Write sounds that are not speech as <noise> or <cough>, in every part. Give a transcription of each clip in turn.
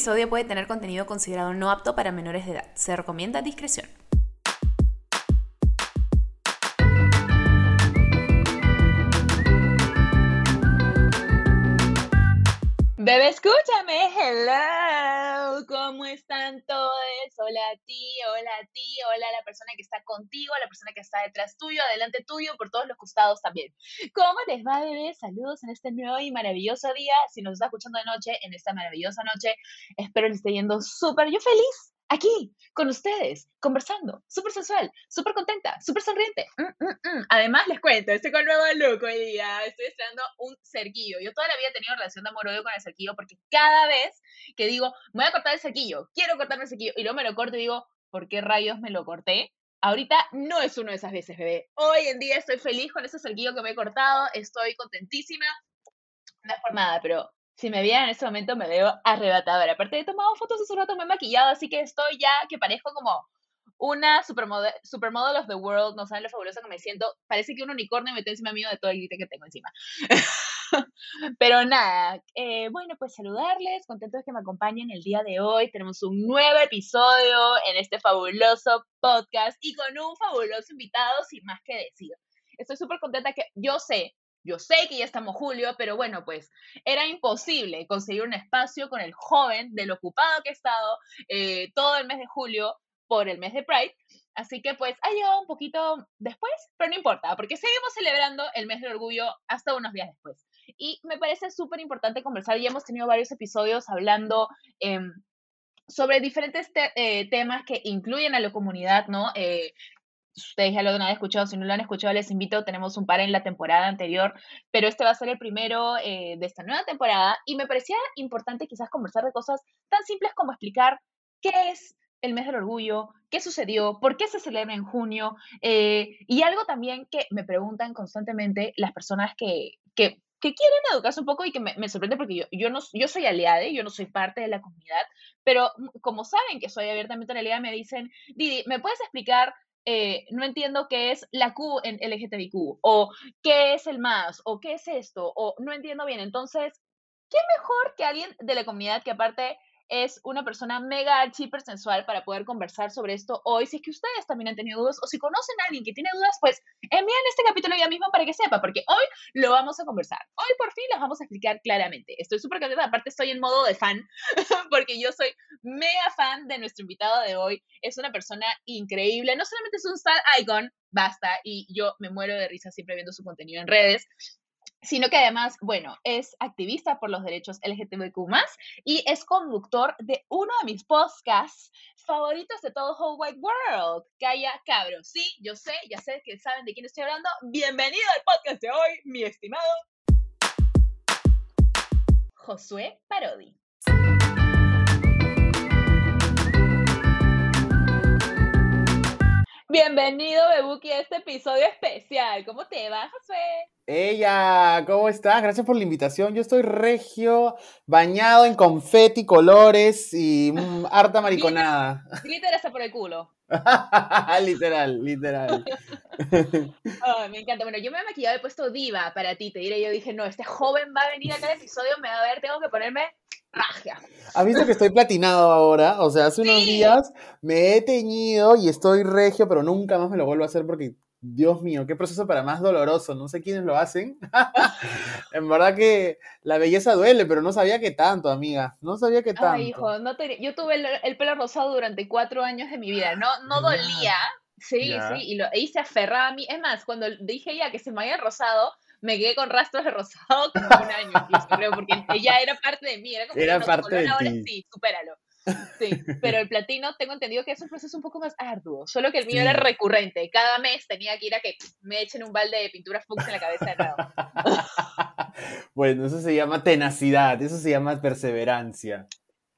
episodio puede tener contenido considerado no apto para menores de edad. Se recomienda discreción. Bebé, escúchame, hello, ¿cómo están todos? Hola a ti, hola a ti, hola a la persona que está contigo, a la persona que está detrás tuyo, adelante tuyo, por todos los costados también. ¿Cómo les va, bebé? Saludos en este nuevo y maravilloso día. Si nos está escuchando de noche, en esta maravillosa noche, espero les esté yendo súper, yo feliz, aquí, con ustedes, conversando, súper sensual, súper contenta, súper sonriente. Mm, mm, mm. Además, les cuento, estoy con nuevo look hoy día, estoy estrenando un cerquillo. Yo toda la vida he tenido relación de amor-odio con el cerquillo porque cada vez que digo, me voy a cortar el cerquillo, quiero cortarme el cerquillo, y luego me lo corto y digo, ¿por qué rayos me lo corté? Ahorita no es una de esas veces, bebé. Hoy en día estoy feliz con ese cerquillo que me he cortado, estoy contentísima. No es por nada, pero si me vieran en este momento me veo arrebatadora. Aparte he tomado fotos hace un rato, me he maquillado, así que estoy ya que parezco como una supermodel, supermodel of the world, no saben lo fabulosa que me siento. Parece que un unicornio me está encima mío de todo el grite que tengo encima. <laughs> Pero nada, eh, bueno, pues saludarles, contentos que me acompañen el día de hoy. Tenemos un nuevo episodio en este fabuloso podcast y con un fabuloso invitado, sin más que decir. Estoy súper contenta que yo sé yo sé que ya estamos julio, pero bueno, pues era imposible conseguir un espacio con el joven del ocupado que he estado eh, todo el mes de julio por el mes de Pride. Así que pues ha llegado un poquito después, pero no importa, porque seguimos celebrando el mes del orgullo hasta unos días después. Y me parece súper importante conversar, ya hemos tenido varios episodios hablando em, sobre diferentes eh, temas que incluyen a la comunidad, ¿no? Eh, ustedes ya lo han escuchado, si no lo han escuchado, les invito, tenemos un par en la temporada anterior, pero este va a ser el primero eh, de esta nueva temporada y me parecía importante quizás conversar de cosas tan simples como explicar qué es el mes del orgullo, qué sucedió, por qué se celebra en junio eh, y algo también que me preguntan constantemente las personas que, que, que quieren educarse un poco y que me, me sorprende porque yo, yo, no, yo soy aliada, yo no soy parte de la comunidad, pero como saben que soy abiertamente aliada, me dicen, Didi, ¿me puedes explicar eh, no entiendo qué es la Q en LGTBQ, o qué es el más, o qué es esto, o no entiendo bien. Entonces, ¿qué mejor que alguien de la comunidad que aparte es una persona mega sensual para poder conversar sobre esto hoy. Si es que ustedes también han tenido dudas o si conocen a alguien que tiene dudas, pues envíen este capítulo ya mismo para que sepa, porque hoy lo vamos a conversar. Hoy por fin las vamos a explicar claramente. Estoy súper contenta, aparte estoy en modo de fan, <laughs> porque yo soy mega fan de nuestro invitado de hoy. Es una persona increíble, no solamente es un star icon, basta, y yo me muero de risa siempre viendo su contenido en redes, sino que además, bueno, es activista por los derechos LGTBQ y es conductor de uno de mis podcasts favoritos de todo Whole Wide World, Calla Cabro. Sí, yo sé, ya sé que saben de quién estoy hablando. Bienvenido al podcast de hoy, mi estimado Josué Parodi. Bienvenido, Bebuki, a este episodio especial. ¿Cómo te va, Josué? Ella, ¿cómo estás? Gracias por la invitación. Yo estoy regio, bañado en confeti, colores y mm, harta <laughs> mariconada. Glitter hasta por el culo. <laughs> literal, literal. <laughs> me encanta. Bueno, yo me he maquillado, he puesto diva para ti. Te diré, yo dije, no, este joven va a venir a cada episodio, me va a ver, tengo que ponerme raja. ¿Has visto que estoy platinado ahora? O sea, hace unos días me he teñido y estoy regio, pero nunca más me lo vuelvo a hacer porque, Dios mío, qué proceso para más doloroso. No sé quiénes lo hacen. <laughs> en verdad que la belleza duele, pero no sabía que tanto, amiga. No sabía que tanto. Ay, hijo, no yo tuve el, pelo rosado durante cuatro años de mi vida. No, no dolía. Sí, sí, y lo hice aferrada a mí. Es más, cuando dije ya que se me había rosado, me quedé con rastros de rosado como un año, <laughs> creo, porque ella era parte de mí, era como era parte de ahora sí, supéralo. Sí, pero el platino tengo entendido que es un proceso un poco más arduo, solo que el mío era recurrente. Cada mes tenía que ir a que me echen un balde de pintura Fuchs en la cabeza de nuevo. <laughs> bueno, eso se llama tenacidad, eso se llama perseverancia.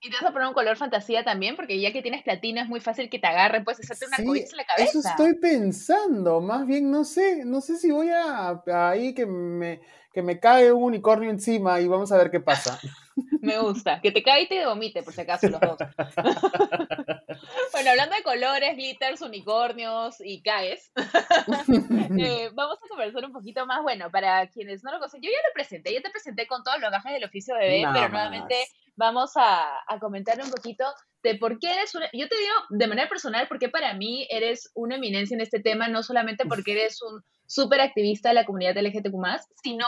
Y te vas a poner un color fantasía también, porque ya que tienes platino es muy fácil que te agarre, puedes hacerte una sí, en la cabeza. Eso estoy pensando, más bien no sé, no sé si voy a, ahí que me, que me cae un unicornio encima y vamos a ver qué pasa. <laughs> Me gusta, que te caiga y te vomite, por si acaso, los dos. <laughs> bueno, hablando de colores, glitters, unicornios y caes, <laughs> eh, vamos a conversar un poquito más. Bueno, para quienes no lo conocen, yo ya lo presenté, ya te presenté con todos los gajes del oficio bebé, pero nuevamente vamos a, a comentar un poquito de por qué eres una, yo te digo de manera personal, porque para mí eres una eminencia en este tema, no solamente porque eres un súper activista de la comunidad LGTQ+, sino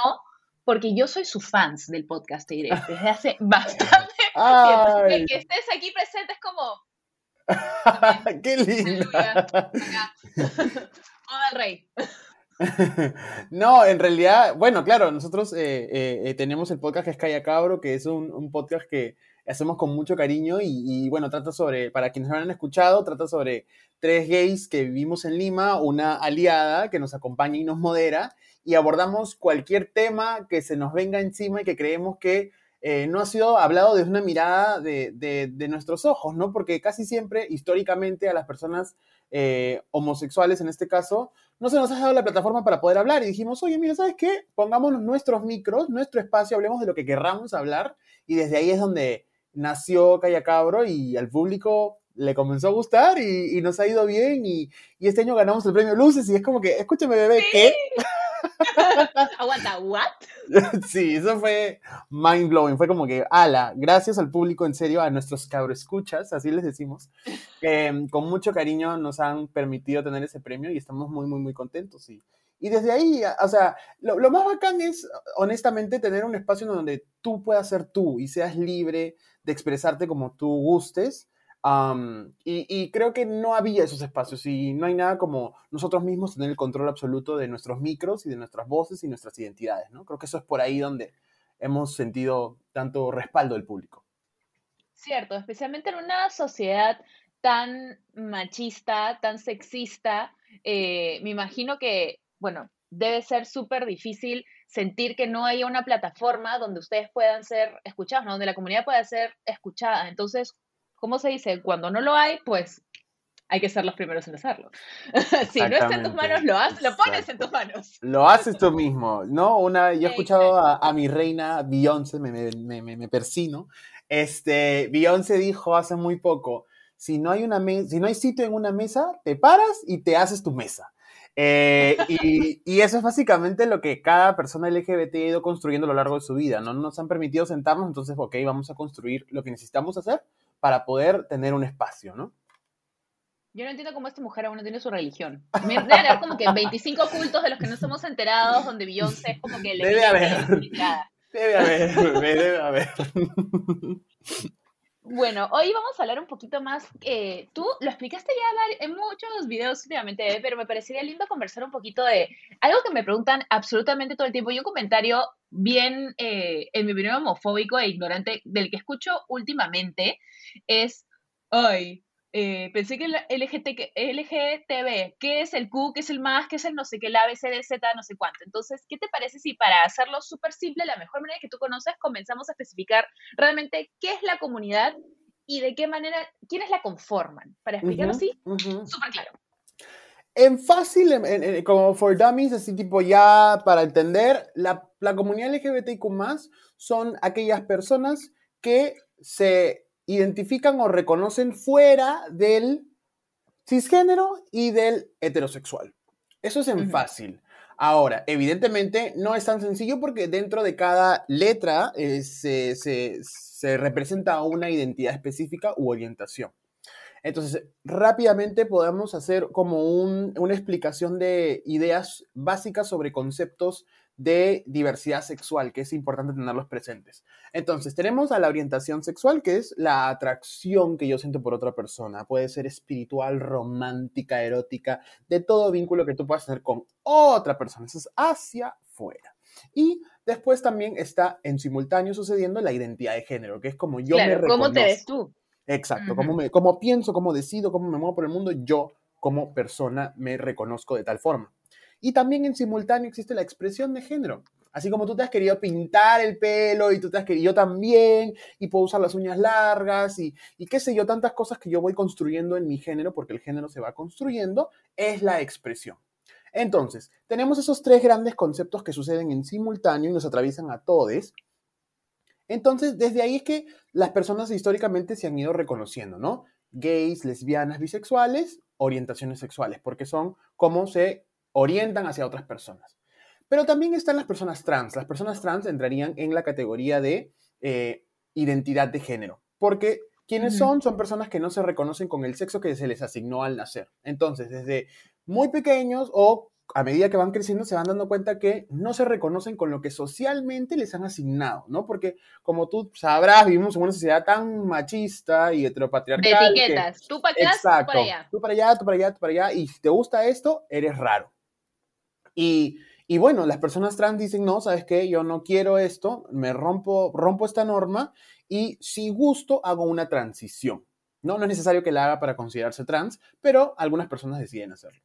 porque yo soy su fans del podcast, te diré, <laughs> desde hace bastante <laughs> tiempo. Que estés aquí presente es como... <laughs> ¡Qué linda! Hola, rey. <laughs> no, en realidad, bueno, claro, nosotros eh, eh, eh, tenemos el podcast que es Calla Cabro, que es un, podcast que hacemos con mucho cariño y, bueno, trata sobre, para quienes no han escuchado, trata sobre tres gays que vivimos en Lima, una aliada que nos acompaña y nos modera y abordamos cualquier tema que se nos venga encima y que creemos que no ha sido hablado desde una mirada de, de, nuestros ojos, ¿no? Porque casi siempre, históricamente, a las personas eh, homosexuales, en este caso, no se nos ha dado la plataforma para poder hablar. Y dijimos, oye, mira, ¿sabes qué? Pongámonos nuestros micros, nuestro espacio, hablemos de lo que querramos hablar y desde ahí es donde nació Calla Cabro y al público le comenzó a gustar y, nos ha ido bien. Y, este año ganamos el premio Luces y es como que, escúchame bebé, ¿qué? <laughs> Aguanta, ¿what? <laughs> sí, eso fue mind blowing, fue como que, ala, gracias al público, en serio, a nuestros cabro escuchas, así les decimos, que mm, con mucho cariño nos han permitido tener ese premio y estamos muy, muy, muy contentos y, y desde ahí, o sea, lo, lo, más bacán es, honestamente, tener un espacio donde tú puedas ser tú y seas libre de expresarte como tú gustes. Y, y, creo que no había esos espacios y no hay nada como nosotros mismos tener el control absoluto de nuestros micros y de nuestras voces y nuestras identidades, ¿no? Creo que eso es por ahí donde hemos sentido tanto respaldo del público. Cierto, especialmente en una sociedad tan machista, tan sexista, eh, me imagino que, bueno, debe ser súper difícil sentir que no haya una plataforma donde ustedes puedan ser escuchados, donde la comunidad pueda ser escuchada. Entonces, ¿cómo se dice? Cuando no lo hay, pues hay que ser los primeros en hacerlo. <laughs> si no está en tus manos, lo, haces, lo pones en tus manos. Lo haces tú mismo, ¿no? Una, yo he escuchado a, mi reina Beyoncé, me, me, me, me, persino. Este, Beyoncé dijo hace muy poco, si no, hay una si no hay sitio en una mesa, te paras y te haces tu mesa. Eh, y, eso es básicamente lo que cada persona LGBT ha ido construyendo a lo largo de su vida, ¿no? Nos han permitido sentarnos, entonces, ok, vamos a construir lo que necesitamos hacer para poder tener un espacio, ¿no? Yo no entiendo cómo esta mujer aún no tiene su religión. Debe como que 25 cultos de los que no estamos enterados, donde Beyoncé es como que le Debe haber. Debe haber, <laughs> debe haber. Bueno, hoy vamos a hablar un poquito más. Eh, tú lo explicaste ya en muchos videos últimamente, pero me parecería lindo conversar un poquito de algo que me preguntan absolutamente todo el tiempo y un comentario bien, eh, en mi opinión, homofóbico e ignorante del que escucho últimamente es, ay, eh, pensé que el LGT, LGTB, ¿qué es el Q, qué es el más, qué es el no sé qué, el A, B, C, D, Z, no sé cuánto? Entonces, ¿qué te parece si para hacerlo súper simple, la mejor manera que tú conoces, comenzamos a especificar realmente qué es la comunidad y de qué manera, quiénes la conforman? Para explicarlo así, súper claro. En fácil, como for dummies, así tipo ya para entender, la, la comunidad LGBTIQ son aquellas personas que se identifican o reconocen fuera del cisgénero y del heterosexual. Eso es en fácil. Ahora, evidentemente no es tan sencillo porque dentro de cada letra eh, se, se, representa una identidad específica u orientación. Entonces, rápidamente podemos hacer como una explicación de ideas básicas sobre conceptos de diversidad sexual, que es importante tenerlos presentes. Entonces, tenemos a la orientación sexual, que es la atracción que yo siento por otra persona. Puede ser espiritual, romántica, erótica, de todo vínculo que tú puedas tener con otra persona. Eso es hacia afuera. Y después también está en simultáneo sucediendo la identidad de género, que es como yo me reconozco. ¿Cómo te ves tú? Exacto, como, me, como pienso, cómo decido, cómo me muevo por el mundo, yo como persona me reconozco de tal forma. Y también en simultáneo existe la expresión de género. Así como tú te has querido pintar el pelo y tú te has querido, yo también, y puedo usar las uñas largas y, y qué sé yo, tantas cosas que yo voy construyendo en mi género, porque el género se va construyendo, es la expresión. Entonces, tenemos esos tres grandes conceptos que suceden en simultáneo y nos atraviesan a todos. Entonces, desde ahí es que las personas históricamente se han ido reconociendo, ¿no? Gays, lesbianas, bisexuales, orientaciones sexuales, porque son cómo se orientan hacia otras personas. Pero también están las personas trans. Las personas trans entrarían en la categoría de eh, identidad de género. Porque quienes son son personas que no se reconocen con el sexo que se les asignó al nacer. Entonces, desde muy pequeños o a medida que van creciendo se van dando cuenta que no se reconocen con lo que socialmente les han asignado, ¿no? Porque como tú sabrás, vivimos en una sociedad tan machista y heteropatriarcal. De etiquetas. tú para acá, exacto, tú para allá. Tú para allá, tú para allá, tú para allá. Y si te gusta esto, eres raro. Y, y bueno, las personas trans dicen, no, ¿sabes qué? Yo no quiero esto, me rompo, rompo esta norma y si gusto hago una transición. No, no es necesario que la haga para considerarse trans, pero algunas personas deciden hacerlo.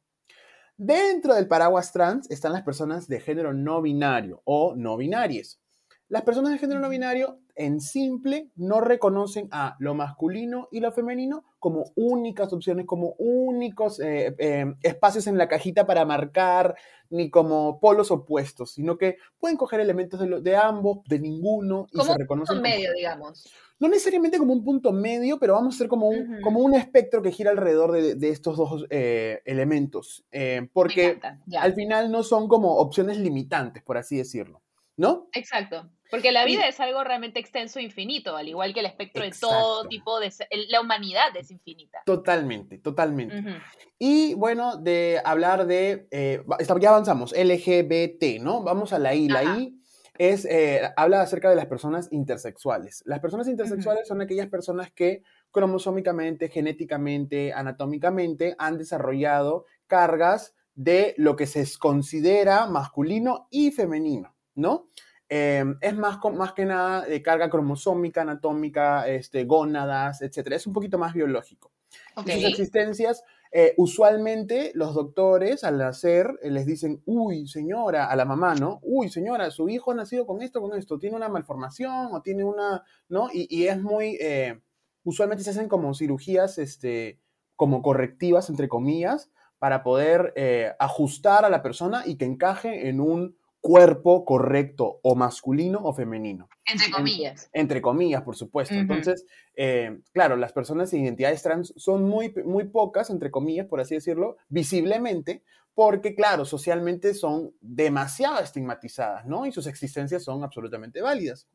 Dentro del paraguas trans están las personas de género no binario o no binarias. Las personas de género no binario, en simple, no reconocen a lo masculino y lo femenino como únicas opciones, como únicos eh, eh, espacios en la cajita para marcar, ni como polos opuestos, sino que pueden coger elementos de, de ambos, de ninguno, y se reconocen. Como medio, digamos. No necesariamente como un punto medio, pero vamos a ser como un, como un espectro que gira alrededor de, estos dos eh, elementos, eh, porque al final no son como opciones limitantes, por así decirlo, ¿no? Exacto, porque la vida es algo realmente extenso e infinito, al igual que el espectro de todo tipo de... La humanidad es infinita. Totalmente, totalmente. Y bueno, de hablar de... Eh, ya avanzamos, LGBT, ¿no? Vamos a la I. La I es, eh, habla acerca de las personas intersexuales. Las personas intersexuales son aquellas personas que cromosómicamente, genéticamente, anatómicamente han desarrollado cargas de lo que se considera masculino y femenino, ¿no? Em, es más, más que nada de carga cromosómica, anatómica, este, gónadas, etc. Es un poquito más biológico. sus existencias eh, usualmente los doctores al nacer eh, les dicen, uy, señora, a la mamá, ¿no? Uy, señora, su hijo ha nacido con esto, con esto, tiene una malformación o tiene una, ¿no? Y, es muy, eh, usualmente se hacen como cirugías, este, como correctivas, entre comillas, para poder ajustar a la persona y que encaje en un cuerpo correcto o masculino o femenino. Entre comillas. entre comillas, por supuesto. Entonces, eh, claro, las personas de identidades trans son muy, muy pocas, entre comillas, por así decirlo, visiblemente, porque, claro, socialmente son demasiado estigmatizadas, ¿no? Y sus existencias son absolutamente válidas.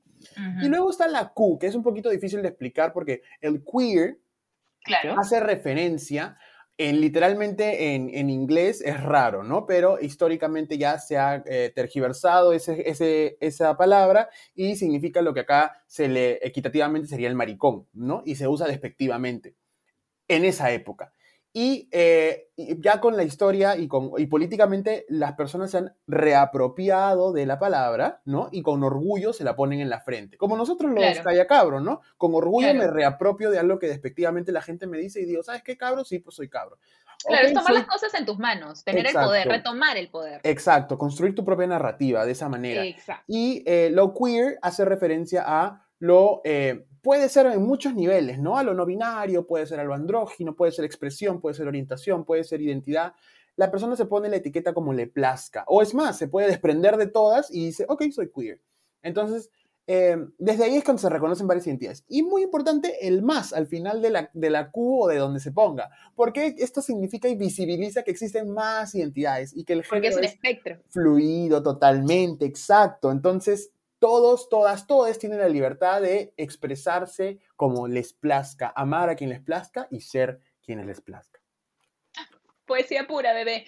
Y luego está la Q, que es un poquito difícil de explicar porque el queer claro. hace referencia en literalmente en, inglés es raro, ¿no? Pero históricamente ya se ha eh, tergiversado ese, esa palabra y significa lo que acá se le equitativamente sería el maricón, ¿no? Y se usa despectivamente en esa época. Eh, y, ya con la historia y, con, y políticamente las personas se han reapropiado de la palabra, ¿no? Y con orgullo se la ponen en la frente. Como nosotros los claro. cabros, ¿no? Con orgullo me reapropio de algo que despectivamente la gente me dice y digo, ¿sabes qué cabro? Sí, pues soy cabro. Claro, es tomar las cosas en tus manos, tener el poder, retomar el poder. Exacto, construir tu propia narrativa de esa manera. Exacto. Y eh, lo queer hace referencia a lo eh, puede ser en muchos niveles, ¿no? A lo no binario, puede ser a lo andrógino, puede ser expresión, puede ser orientación, puede ser identidad. La persona se pone la etiqueta como le plazca. O es más, se puede desprender de todas y dice, ok, soy queer. Entonces, eh, desde ahí es cuando se reconocen varias identidades. Y muy importante, el más al final de la, de la Q o de donde se ponga. Porque esto significa y visibiliza que existen más identidades y que el género es, un espectro. fluido totalmente, exacto. Entonces, todos, todas, todos tienen la libertad de expresarse como les plazca, amar a quien les plazca y ser quienes les plazca. Poesía pura, bebé.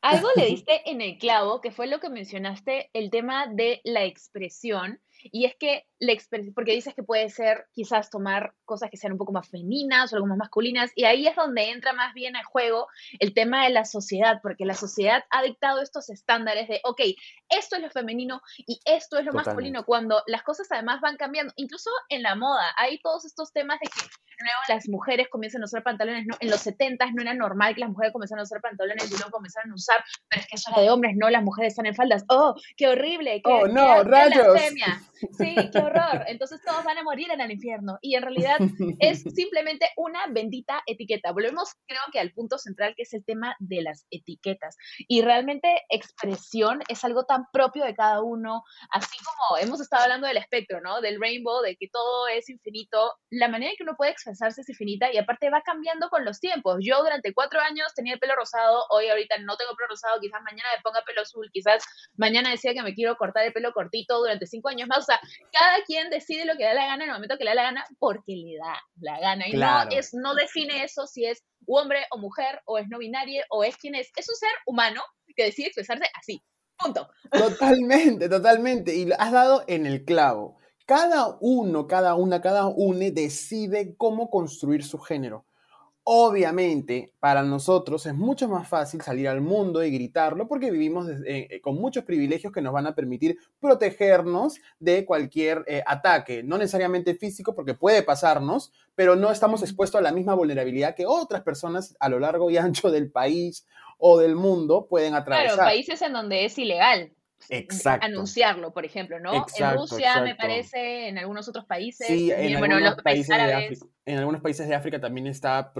Algo le diste en el clavo, que fue lo que mencionaste, el tema de la expresión y es que la porque dices que puede ser quizás tomar cosas que sean un poco más femeninas o algo más masculinas, y ahí es donde entra más bien a juego el tema de la sociedad, porque la sociedad ha dictado estos estándares de, ok, esto es lo femenino y esto es lo masculino, cuando las cosas además van cambiando, incluso en la moda, hay todos estos temas de que las mujeres comienzan a usar pantalones, ¿no? en los 70 no era normal que las mujeres comenzaran a usar pantalones y luego comenzaran a usar, pero es que eso era de hombres, no, las mujeres están en faldas, oh, qué horrible, qué, oh, no, rayos. Sí, qué horror. Entonces todos van a morir en el infierno. Y en realidad es <laughs> simplemente una bendita etiqueta. Volvemos, creo que al punto central que es el tema de las etiquetas. Y realmente expresión es algo tan propio de cada uno, así como hemos estado hablando del espectro, ¿no? Del rainbow, de que todo es infinito. La manera en que uno puede expresar expresarse es infinita y aparte va cambiando con los tiempos. Yo durante cuatro años tenía el pelo rosado, hoy ahorita no tengo pelo rosado, quizás mañana me ponga pelo azul, quizás mañana decía que me quiero cortar el pelo cortito durante cinco años más. O sea, cada quien decide lo que da la gana en el momento que le da la gana porque le da la gana. Y no, es, no define eso si es hombre o mujer o es no binario o es quien es. Es un ser humano que decide expresarse así. Punto. Totalmente, totalmente. Y has dado en el clavo. Cada uno, cada una, cada une decide cómo construir su género. Obviamente, para nosotros es mucho más fácil salir al mundo y gritarlo porque vivimos eh, con muchos privilegios que nos van a permitir protegernos de cualquier eh, ataque, no necesariamente físico porque puede pasarnos, pero no estamos expuestos a la misma vulnerabilidad que otras personas a lo largo y ancho del país o del mundo pueden atravesar. Claro, países en donde es ilegal. Exacto. anunciarlo, por ejemplo, ¿no? en Rusia, me parece, en algunos otros países. Sí, en, algunos países de África, en algunos países de África también está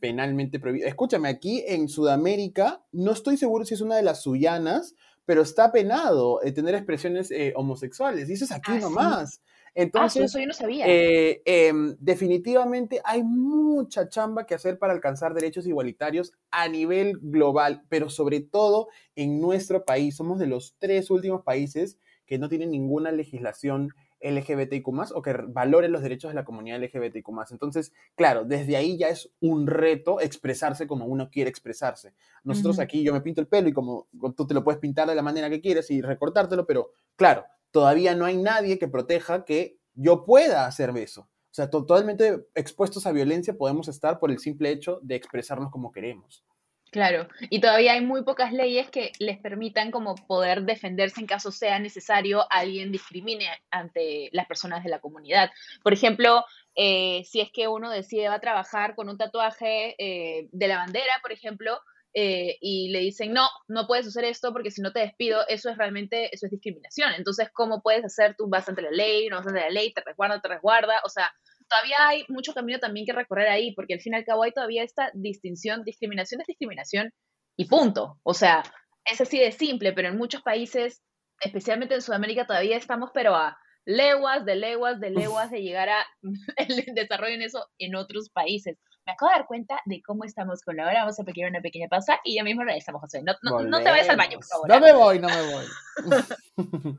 penalmente prohibido. Escúchame, aquí en Sudamérica, no estoy seguro si es una de las suyanas, pero está penado eh, tener expresiones eh, homosexuales. Y eso es aquí ah, nomás. Entonces, eso yo no sabía. Eh, em, definitivamente hay mucha chamba que hacer para alcanzar derechos igualitarios a nivel global, pero sobre todo en nuestro país. Somos de los tres últimos países que no tienen ninguna legislación LGBTIQ o que valore los derechos de la comunidad LGBTIQ Entonces, claro, desde ahí ya es un reto expresarse como uno quiere expresarse. Nosotros aquí yo me pinto el pelo y como tú te lo puedes pintar de la manera que quieres y recortártelo, pero claro, todavía no hay nadie que proteja que yo pueda hacer eso. O sea, totalmente expuestos a violencia podemos estar por el simple hecho de expresarnos como queremos. Claro, y todavía hay muy pocas leyes que les permitan como poder defenderse en caso sea necesario alguien discrimine ante las personas de la comunidad. Por ejemplo, eh, si es que uno decide va a trabajar con un tatuaje eh, de la bandera, por ejemplo, eh, y le dicen, no, no puedes hacer esto porque si no te despido, eso es realmente, eso es discriminación. Entonces, ¿cómo puedes hacer? Tú vas ante la ley, no vas ante la ley, te resguarda, te resguarda. O sea, todavía hay mucho camino también que recorrer ahí, porque al fin y al cabo hay todavía esta distinción, discriminación es discriminación y punto. O sea, es así de simple, pero en muchos países, especialmente en Sudamérica, todavía estamos, pero a leguas, de leguas, de leguas de llegar a <laughs> el desarrollo en eso en otros países me acabo de dar cuenta de cómo estamos con la hora. Vamos a pedir una pequeña pausa y ya mismo regresamos, José. No, no, no te vayas al baño, por favor. No me voy, no me voy. <laughs>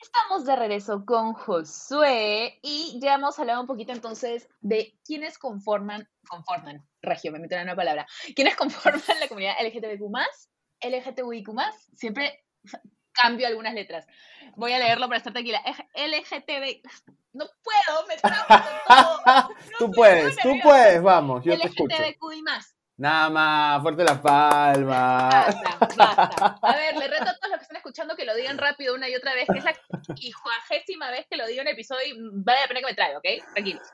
Estamos de regreso con Josué y ya hemos hablado un poquito entonces de quiénes conforman, conforman, regio, me meto en una palabra, quiénes conforman la comunidad LGTBQ+, LGTBIQ+, siempre cambio algunas letras. Voy a leerlo para estar tranquila. LGTB. No puedo, me trago todo. tú puedes, tú puedes, vamos, yo te escucho. LGTBQ y más. Nada más, fuerte la palma. Basta, basta. A ver, le reto a todos los que están escuchando que lo digan rápido una y otra vez, que es la cuadragésima vez que lo digo en el episodio y vale la pena que me traiga, ¿ok? Tranquilos.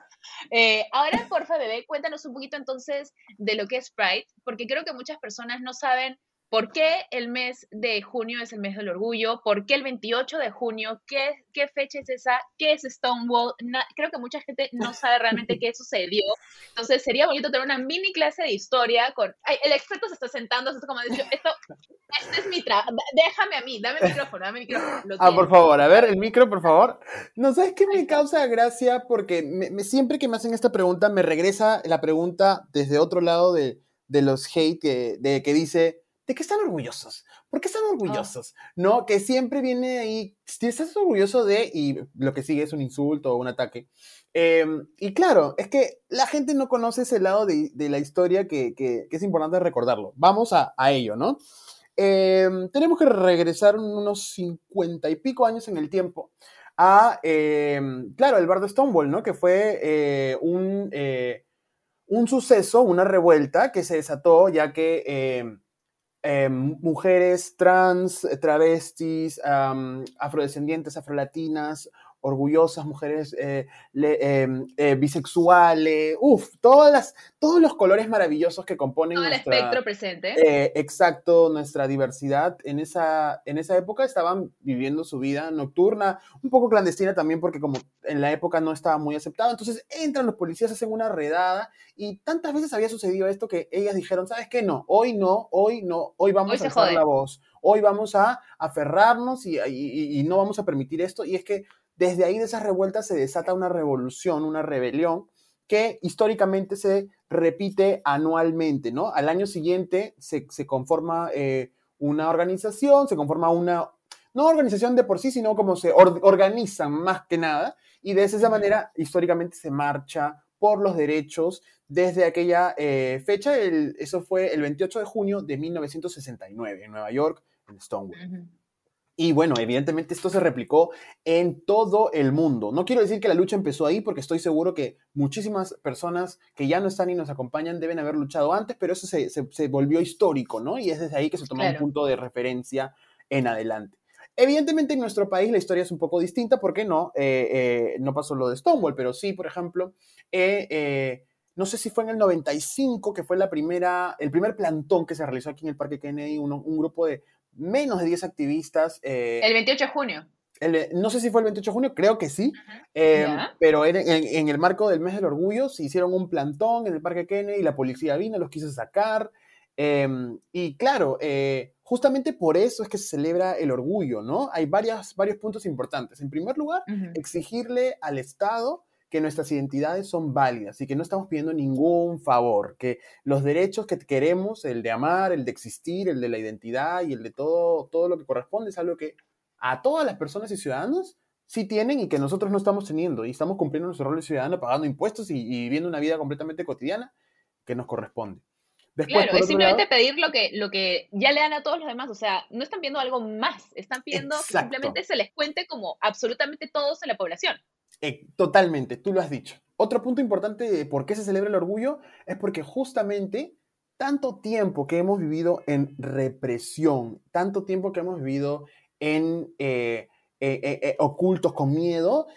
Eh, ahora, porfa, bebé, cuéntanos un poquito entonces de lo que es Pride, porque creo que muchas personas no saben ¿Por qué el mes de junio es el mes del orgullo? ¿Por qué el 28 de junio? ¿Qué, qué fecha es esa? ¿Qué es Stonewall? creo que mucha gente no sabe realmente qué <laughs> sucedió. Entonces sería bonito tener una mini clase de historia con... el experto se está sentando, es como dicho, esto, este es mi trabajo, déjame a mí, dame el micrófono, dame el micrófono. <laughs> ah, por favor, a ver, el micro, por favor. No, ¿sabes qué me causa gracia? Porque me, siempre que me hacen esta pregunta, me regresa la pregunta desde otro lado de, de los hate que, de, que dice ¿de qué están orgullosos? ¿Por qué están ah. orgullosos? ¿No? Que siempre viene ahí, si estás orgulloso de, y lo que sigue es un insulto o un ataque. Em, y claro, es que la gente no conoce ese lado de, la historia que, es importante recordarlo. Vamos a, ello, ¿no? Em, tenemos que regresar unos cincuenta y pico años en el tiempo a, em, claro, el bar de Stonewall, ¿no? Que fue eh, un, eh, un suceso, una revuelta que se desató ya que Em, mujeres trans, travestis, afrodescendientes, afrolatinas, orgullosas, mujeres eh, em, eh, bisexuales, uff, todas todos los colores maravillosos que componen Todo el espectro presente. Eh, exacto, nuestra diversidad. En esa, en esa época estaban viviendo su vida nocturna, un poco clandestina también porque como en la época no estaba muy aceptado, entonces entran los policías, hacen una redada y tantas veces había sucedido esto que ellas dijeron, ¿sabes qué? No, hoy no, hoy no, hoy vamos a alzar la voz, hoy vamos a aferrarnos y, y, no vamos a permitir esto. Y es que desde ahí de esas revueltas se desata una revolución, una rebelión que históricamente se repite anualmente, ¿no? Al año siguiente se, conforma eh, una organización, se conforma una, no organización de por sí, sino como se organizan más que nada, y de esa manera históricamente se marcha por los derechos desde aquella eh, fecha, eso fue el 28 de junio de 1969 en Nueva York, en Stonewall. Y bueno, evidentemente esto se replicó en todo el mundo. No quiero decir que la lucha empezó ahí porque estoy seguro que muchísimas personas que ya no están y nos acompañan deben haber luchado antes, pero eso se, se, volvió histórico, ¿no? Y es desde ahí que se tomó un punto de referencia en adelante. Evidentemente en nuestro país la historia es un poco distinta porque no, eh, eh, no pasó lo de Stonewall, pero sí, por ejemplo, eh, no sé si fue en el 95 que fue la primera, el primer plantón que se realizó aquí en el Parque Kennedy, un grupo de menos de 10 activistas. el 28 de junio. no sé si fue el 28 de junio, creo que sí, pero en, en, el marco del mes del orgullo se hicieron un plantón en el Parque Kennedy, la policía vino, los quiso sacar, Em, y claro, eh, justamente por eso es que se celebra el orgullo, ¿no? Hay varios puntos importantes. En primer lugar, exigirle al Estado que nuestras identidades son válidas y que no estamos pidiendo ningún favor, que los derechos que queremos, el de amar, el de existir, el de la identidad y el de todo, todo lo que corresponde, es algo que a todas las personas y ciudadanos sí tienen y que nosotros no estamos teniendo y estamos cumpliendo nuestro rol de ciudadano, pagando impuestos y, y viviendo una vida completamente cotidiana que nos corresponde claro, es simplemente pedir lo que, lo que ya le dan a todos los demás. O sea, no están pidiendo algo más, están pidiendo que simplemente se les cuente como absolutamente todos en la población. Eh, totalmente, tú lo has dicho. Otro punto importante de por qué se celebra el orgullo es porque justamente tanto tiempo que hemos vivido en represión, tanto tiempo que hemos vivido en eh, eh, ocultos con miedo,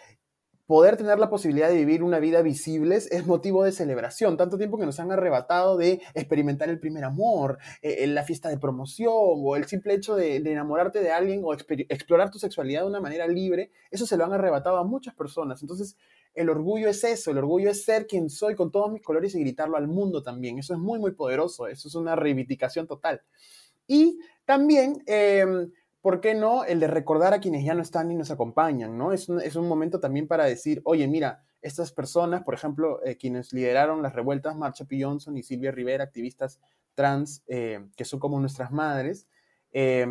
poder tener la posibilidad de vivir una vida visibles es motivo de celebración. Tanto tiempo que nos han arrebatado de experimentar el primer amor, eh, la fiesta de promoción o el simple hecho de, enamorarte de alguien o explorar tu sexualidad de una manera libre, eso se lo han arrebatado a muchas personas. Entonces, el orgullo es eso, el orgullo es ser quien soy con todos mis colores y gritarlo al mundo también. Eso es muy, muy poderoso, eso es una reivindicación total. Y también... Em, ¿por qué no el de recordar a quienes ya no están y nos acompañan? ¿no? Es, un, es un momento también para decir, oye, mira, estas personas, por ejemplo, eh, quienes lideraron las revueltas, Marcha P. Johnson y Silvia Rivera, activistas trans, eh, que son como nuestras madres, eh,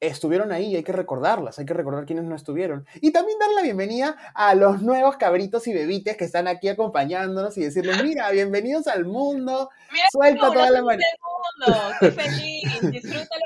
estuvieron ahí y hay que recordarlas, hay que recordar quienes no estuvieron. Y también dar la bienvenida a los nuevos cabritos y bebites que están aquí acompañándonos y decirles, <laughs> mira, bienvenidos al mundo, suelta toda la mano. ¡Qué feliz! Disfrútalo,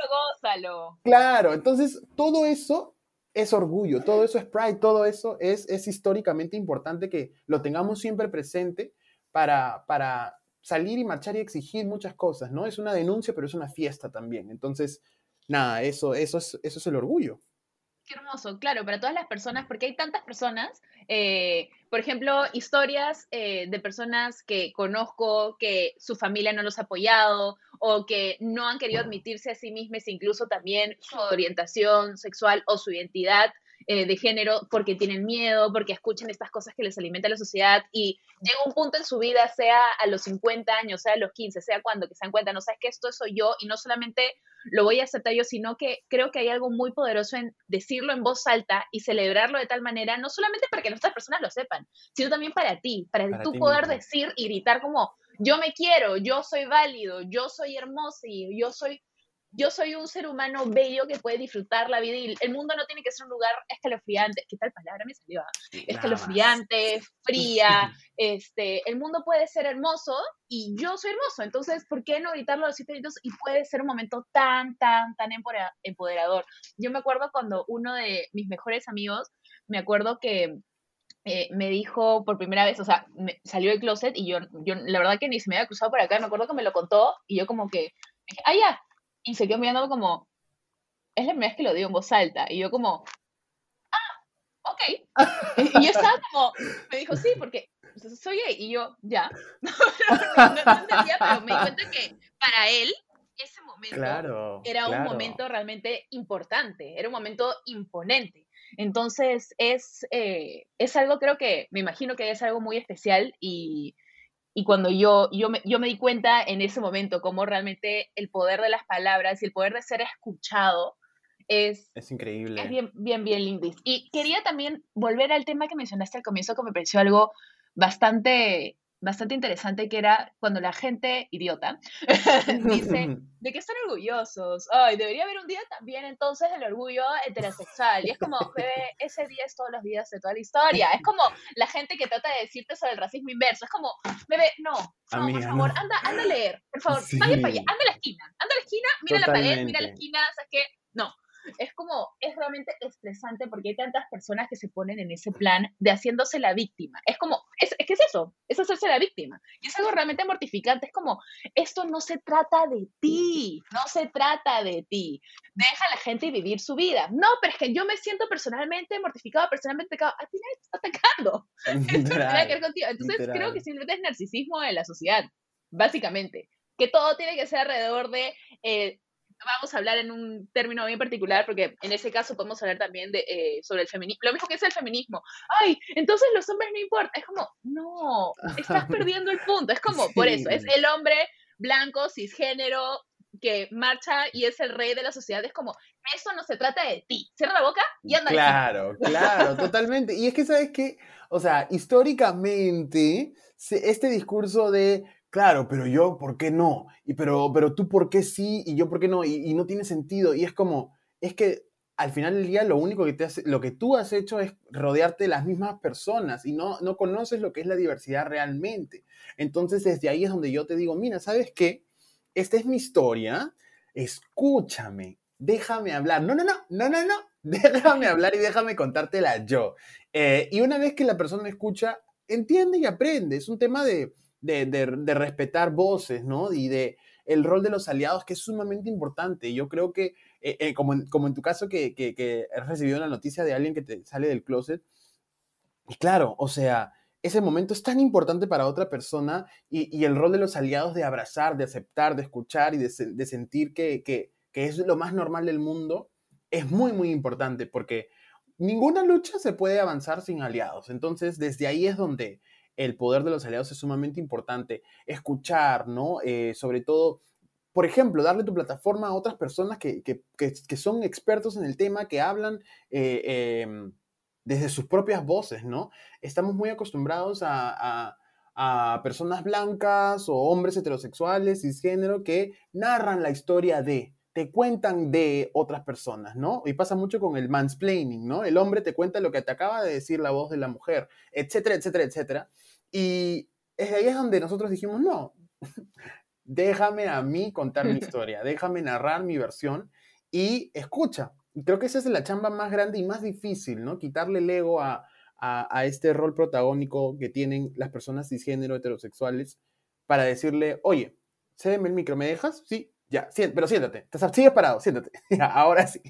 Claro, entonces todo eso es orgullo, todo eso es pride, todo eso es, es históricamente importante que lo tengamos siempre presente para, para salir y marchar y exigir muchas cosas, ¿no? Es una denuncia, pero es una fiesta también. Entonces, nada, eso, eso, es, eso es el orgullo. Qué hermoso, claro, para todas las personas, porque hay tantas personas, eh, por ejemplo, historias eh, de personas que conozco que su familia no los ha apoyado o que no han querido admitirse a sí mismas, incluso también su orientación sexual o su identidad eh, de género porque tienen miedo, porque escuchan estas cosas que les alimenta la sociedad y llega un punto en su vida, sea a los 50 años, sea a los 15, sea cuando, que se dan cuenta, no sabes que esto soy yo y no solamente lo voy a aceptar yo, sino que creo que hay algo muy poderoso en decirlo en voz alta y celebrarlo de tal manera, no solamente para que las otras personas lo sepan, sino también para ti, para, tú poder decir y gritar como, yo me quiero, yo soy válido, yo soy hermoso y yo soy yo soy un ser humano bello que puede disfrutar la vida y el mundo no tiene que ser un lugar escalofriante. ¿Qué tal palabra me salió? Escalofriante, <laughs> fría. Este, el mundo puede ser hermoso y yo soy hermoso. Entonces, ¿por qué no gritarlo a los siete minutos? Y puede ser un momento tan, tan, tan empoderador. Yo me acuerdo cuando uno de mis mejores amigos, me acuerdo que eh, me dijo por primera vez, o sea, me salió del closet y yo, yo, la verdad que ni se me había cruzado por acá, me acuerdo que me lo contó y yo como que, ah, ya, y se quedó mirando como, es la primera vez que lo digo en voz alta. Y yo como, ah, ok. y yo estaba como, me dijo, sí, porque soy gay. Y yo, ya. <laughs> no, entendía, pero me di cuenta que para él ese momento era un momento realmente importante, era un momento imponente. Entonces es, eh, es algo creo que, me imagino que es algo muy especial y, y cuando yo, yo, me, yo me di cuenta en ese momento cómo realmente el poder de las palabras y el poder de ser escuchado es, es increíble. Es bien, bien, bien lindo. Y quería también volver al tema que mencionaste al comienzo, que me pareció algo bastante bastante interesante que era cuando la gente idiota <laughs> dice <laughs> de que están orgullosos. Ay, debería haber un día también entonces el orgullo heterosexual. Y es como, <laughs> ese día es todos los días de toda la historia. Es como la gente que trata de decirte sobre el racismo inverso. Es como, bebé, no, no por favor, anda, anda a leer. Por favor, vaya para allá, anda a la esquina. Anda a la esquina, mira la pared, mira la esquina, ¿sabes qué? No, es como, es realmente estresante porque hay tantas personas que se ponen en ese plan de haciéndose la víctima. Es como, es, es que es eso, es hacerse la víctima. Y es algo realmente mortificante. Es como, esto no se trata de ti, no se trata de ti. Deja a la gente vivir su vida. No, pero es que yo me siento personalmente mortificado, personalmente atacado. A ti nadie te está atacando. <laughs> Esto no tiene que ver contigo. Entonces creo que simplemente es narcisismo de la sociedad, básicamente que todo tiene que ser alrededor de eh, vamos a hablar en un término bien particular, porque en ese caso podemos hablar también de, eh, sobre el feminismo, lo mismo que es el feminismo. Ay, entonces los hombres no importan. Es como, no, <laughs> estás perdiendo el punto. Es como, por eso, es el hombre blanco, cisgénero, que marcha y es el rey de la sociedad. Es como, eso no se trata de ti. Cierra la boca y anda. Claro, claro, totalmente. Y es que, ¿sabes qué? O sea, históricamente, este discurso de claro, pero yo, ¿por qué no? Y pero, pero tú, ¿por qué sí? Y yo, ¿por qué no? Y, no tiene sentido. Y es como, es que al final del día lo único que te hace, lo que tú has hecho es rodearte de las mismas personas y no, no conoces lo que es la diversidad realmente. Entonces, desde ahí es donde yo te digo, mira, ¿sabes qué? Esta es mi historia, escúchame, déjame hablar. No, no, no, no, no, no, <laughs> déjame hablar y déjame contártela yo. Eh, y una vez que la persona escucha, entiende y aprende. Es un tema de, de, respetar voces, ¿no? Y de el rol de los aliados, que es sumamente importante. Yo creo que, eh, eh, como, en, como en tu caso, que, que, has recibido una noticia de alguien que te sale del closet, y claro, o sea, ese momento es tan importante para otra persona y, el rol de los aliados de abrazar, de aceptar, de escuchar y de, de sentir que, que, es lo más normal del mundo, es muy, muy importante porque ninguna lucha se puede avanzar sin aliados. Entonces, desde ahí es donde el poder de los aliados es sumamente importante. Escuchar, ¿no? Eh, sobre todo, por ejemplo, darle tu plataforma a otras personas que, son expertos en el tema, que hablan eh, em, desde sus propias voces, ¿no? Estamos muy acostumbrados a, a personas blancas o hombres heterosexuales, cisgénero, que narran la historia de, te cuentan de otras personas, ¿no? Y pasa mucho con el mansplaining, ¿no? El hombre te cuenta lo que te acaba de decir la voz de la mujer, etcétera, etcétera, etcétera. Y ahí es donde nosotros dijimos, no, <laughs> déjame a mí contar mi <laughs> historia, déjame narrar mi versión y escucha. Y creo que esa es la chamba más grande y más difícil, ¿no? Quitarle el ego a, este rol protagónico que tienen las personas cisgénero heterosexuales para decirle, oye, cédeme el micro, ¿me dejas? Sí, ya, pero siéntate. Sigues parado, siéntate. <laughs> ahora sí.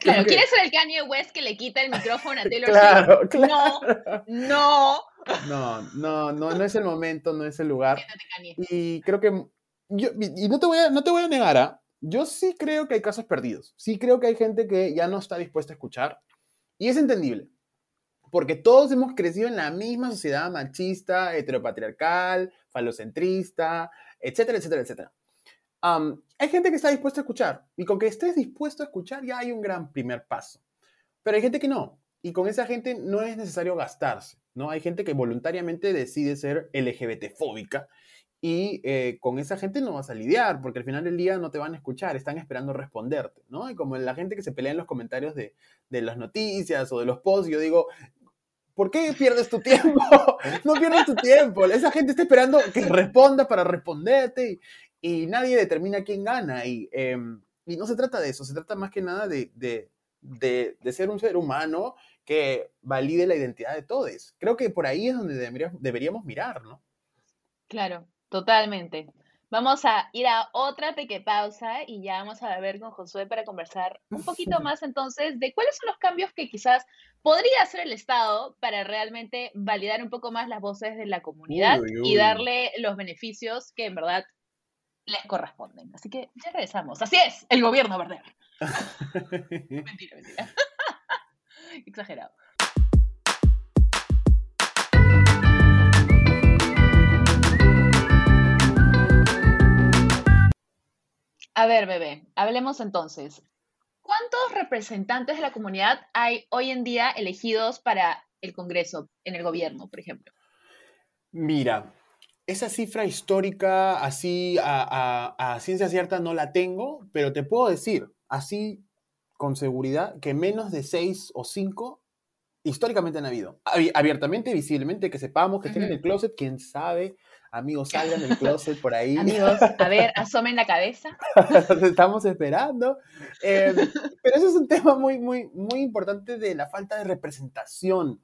claro, ¿quieres ser el Kanye West que le quita el micrófono a <laughs> Taylor claro, Claro. No, no. No, no, no, no es el momento, no es el lugar. Y creo que yo, y no te voy a, no te voy a negar, ¿ah? yo sí creo que hay casos perdidos. Sí creo que hay gente que ya no está dispuesta a escuchar. Y es entendible. Porque todos hemos crecido en la misma sociedad machista, heteropatriarcal, falocentrista, etcétera, etcétera, etcétera. Hay gente que está dispuesta a escuchar. Y con que estés dispuesto a escuchar ya hay un gran primer paso. Pero hay gente que no. Y con esa gente no es necesario gastarse. ¿no? Hay gente que voluntariamente decide ser LGBT-fóbica y eh, con esa gente no vas a lidiar, porque al final del día no te van a escuchar, están esperando responderte, ¿no? Y como la gente que se pelea en los comentarios de, las noticias o de los posts, yo digo, ¿por qué pierdes tu tiempo? <laughs> no pierdas tu tiempo, esa gente está esperando que responda para responderte y, nadie determina quién gana y, em, y, no se trata de eso, se trata más que nada de, de, de ser un ser humano que valide la identidad de todos. Creo que por ahí es donde deberíamos, mirar, ¿no? Claro, totalmente. Vamos a ir a otra pequeña pausa y ya vamos a ver con Josué para conversar un poquito <laughs> más entonces de cuáles son los cambios que quizás podría hacer el Estado para realmente validar un poco más las voces de la comunidad y darle los beneficios que en verdad les corresponden. Así que ya regresamos. Así es, el gobierno verde. <laughs> mentira, mentira. <laughs> Exagerado. A ver, bebé, hablemos entonces. ¿Cuántos representantes de la comunidad hay hoy en día elegidos para el Congreso, en el gobierno, por ejemplo? Mira, esa cifra histórica, así a, ciencia cierta, no la tengo, pero te puedo decir, así con seguridad, que menos de seis o cinco históricamente han habido. Abiertamente, visiblemente, que sepamos que estén en el closet, quién sabe. Amigos, <laughs> salgan del closet por ahí. Amigos, a ver, asomen la cabeza. <laughs> estamos esperando. Em, pero eso es un tema muy, muy, muy importante de la falta de representación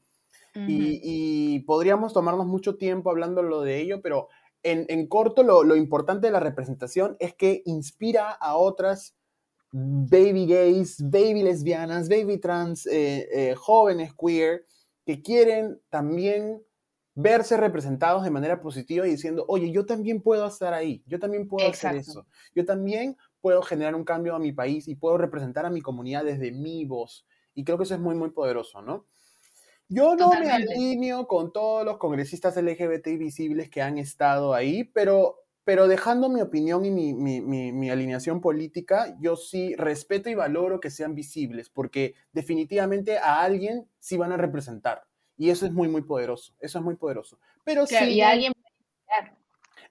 y, podríamos tomarnos mucho tiempo hablándolo de ello, pero en, corto lo, importante de la representación es que inspira a otras baby gays, baby lesbianas, baby trans, eh, eh, jóvenes queer, que quieren también verse representados de manera positiva y diciendo, oye, yo también puedo estar ahí, yo también puedo hacer eso, yo también puedo generar un cambio a mi país y puedo representar a mi comunidad desde mi voz. Y creo que eso es muy, muy poderoso, ¿no? Yo no me alineo con todos los congresistas LGBT visibles que han estado ahí, pero, pero dejando mi opinión y mi, mi, alineación política, yo sí respeto y valoro que sean visibles, porque definitivamente a alguien sí van a representar. Y eso es muy, muy poderoso. Eso es muy poderoso. Pero sí. Y alguien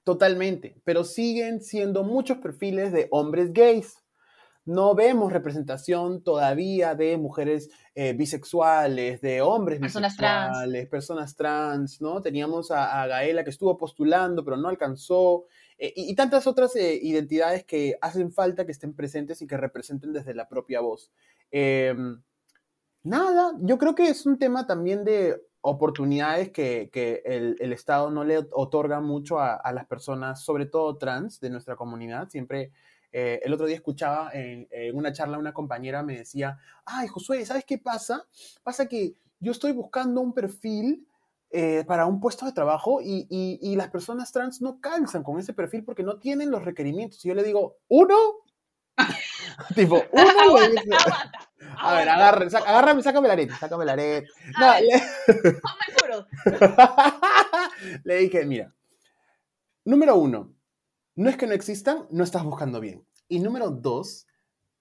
Totalmente. Pero siguen siendo muchos perfiles de hombres gays no vemos representación todavía de mujeres eh, bisexuales, de hombres personas bisexuales, trans. personas trans, ¿no? Teníamos a, Gaela que estuvo postulando, pero no alcanzó, eh, y, tantas otras eh, identidades que hacen falta que estén presentes y que representen desde la propia voz. Em, nada, yo creo que es un tema también de oportunidades que, el, Estado no le otorga mucho a, a, las personas, sobre todo trans de nuestra comunidad. Siempre eh, el otro día escuchaba en, una charla una compañera me decía, ay Josué, ¿sabes qué pasa? Pasa que yo estoy buscando un perfil eh, para un puesto de trabajo y, las personas trans no calzan con ese perfil porque no tienen los requerimientos. Y yo le digo, ¿uno? <laughs> tipo, <laughs> uno. A ver, agárrame, agárrame, sácame la arete, sácame la arete. No, le... <laughs> le dije, mira, número uno, no es que no existan, no estás buscando bien. Y número dos,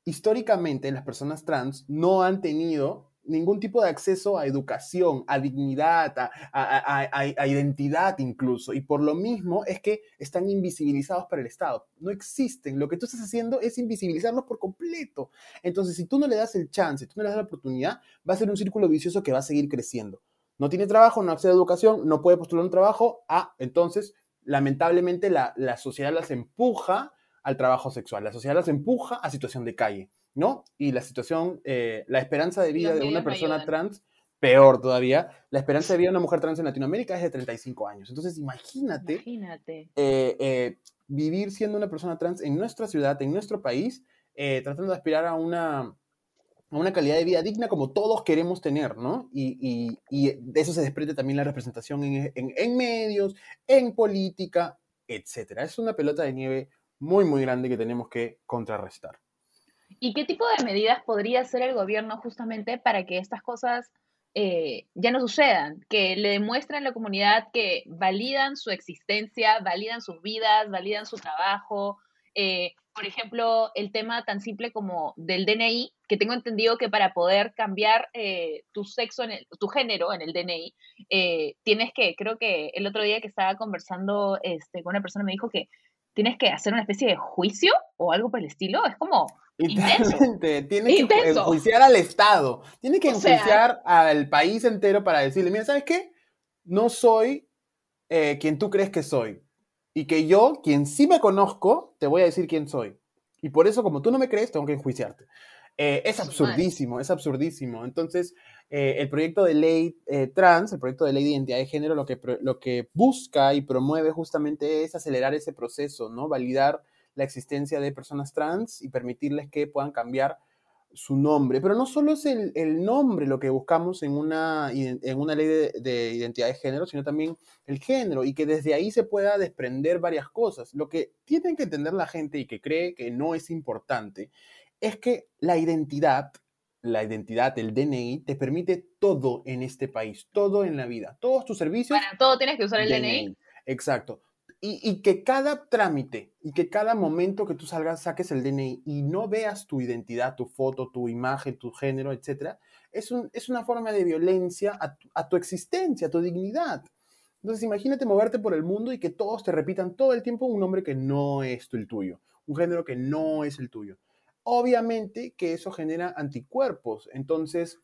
históricamente las personas trans no han tenido ningún tipo de acceso a educación, a dignidad, a, identidad incluso. Y por lo mismo es que están invisibilizados para el Estado. No existen. Lo que tú estás haciendo es invisibilizarlos por completo. Entonces, si tú no le das el chance, tú no le das la oportunidad, va a ser un círculo vicioso que va a seguir creciendo. No tiene trabajo, no accede a educación, no puede postular un trabajo. Ah, entonces lamentablemente la, sociedad las empuja al trabajo sexual, la sociedad las empuja a situación de calle, ¿no? Y la situación, eh, la esperanza de vida de una persona trans, peor todavía, la esperanza de vida de una mujer trans en Latinoamérica es de 35 años. Entonces, imagínate, imagínate. Eh, eh, vivir siendo una persona trans en nuestra ciudad, en nuestro país, tratando de aspirar a una, una calidad de vida digna como todos queremos tener, ¿no? Y, de eso se desprende también la representación en, medios, en política, etc. Es una pelota de nieve muy, muy grande que tenemos que contrarrestar. ¿Y qué tipo de medidas podría hacer el gobierno justamente para que estas cosas eh, ya no sucedan? Que le demuestren a la comunidad que validan su existencia, validan sus vidas, validan su trabajo, eh, por ejemplo, el tema tan simple como del DNI, que tengo entendido que para poder cambiar eh, tu sexo, en el, tu género en el DNI, eh, tienes que, creo que el otro día que estaba conversando este, con una persona me dijo que tienes que hacer una especie de juicio o algo por el estilo. Es como intenso. Tienes que enjuiciar al Estado. Tienes que enjuiciar al país entero para decirle, mira, ¿sabes qué? No soy quien tú crees que soy y que yo, quien sí me conozco, te voy a decir quién soy. Y por eso, como tú no me crees, tengo que enjuiciarte. Eh, es absurdísimo, es absurdísimo. Entonces, eh, el proyecto de ley eh, trans, el proyecto de ley de identidad de género, lo que, lo que busca y promueve justamente es acelerar ese proceso, ¿no? Validar la existencia de personas trans y permitirles que puedan cambiar su nombre, pero no solo es el, nombre lo que buscamos en una, en una ley de, identidad de género, sino también el género y que desde ahí se pueda desprender varias cosas. Lo que tienen que entender la gente y que cree que no es importante es que la identidad, la identidad, el DNI, te permite todo en este país, todo en la vida, todos tus servicios. Para todo tienes que usar el DNI. Exacto y, que cada trámite y que cada momento que tú salgas, saques el DNI y no veas tu identidad, tu foto, tu imagen, tu género, etc., es, un, es una forma de violencia a tu, a tu existencia, a tu dignidad. Entonces imagínate moverte por el mundo y que todos te repitan todo el tiempo un nombre que no es el tuyo, un género que no es el tuyo. Obviamente que eso genera anticuerpos, entonces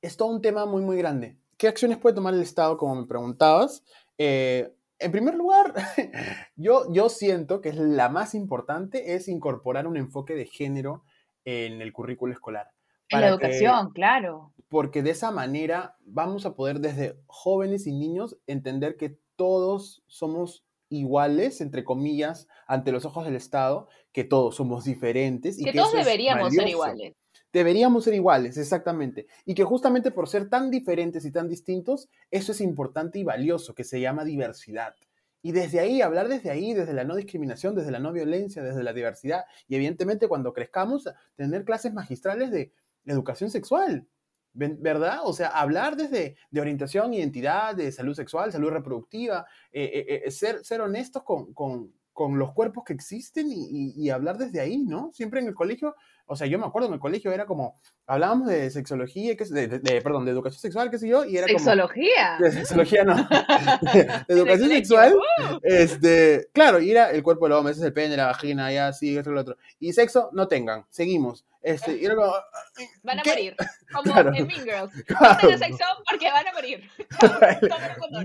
es todo un tema muy, muy grande. ¿Qué acciones puede tomar el Estado, como me preguntabas? Eh, en primer lugar, <laughs> yo, yo siento que es la más importante es incorporar un enfoque de género en el currículo escolar. En la educación, claro. Porque de esa manera vamos a poder desde jóvenes y niños entender que todos somos iguales, entre comillas, ante los ojos del Estado, que todos somos diferentes. Y que, todos deberíamos ser iguales. Deberíamos ser iguales, exactamente. Y que justamente por ser tan diferentes y tan distintos, eso es importante y valioso, que se llama diversidad. Y desde ahí, hablar desde ahí, desde la no discriminación, desde la no violencia, desde la diversidad. Y evidentemente cuando crezcamos, tener clases magistrales de educación sexual, ¿verdad? O sea, hablar desde de orientación, identidad, de salud sexual, salud reproductiva, eh, eh, eh, ser, ser honestos con, con, con, los cuerpos que existen y, y, hablar desde ahí, ¿no? Siempre en el colegio o sea, yo me acuerdo en el colegio era como, hablábamos de sexología, de, perdón, de educación sexual, qué sé yo, y era ¿Sexología? <laughs> De sexología no. <laughs> de, educación sexual. Este, claro, y era el cuerpo del hombre, ese es el pene, la vagina, ya, sí, esto y lo otro. Y sexo, no tengan, seguimos. Este, y era como, van a morir, <laughs> como en Mean Girls. No tengan sexo porque van a morir.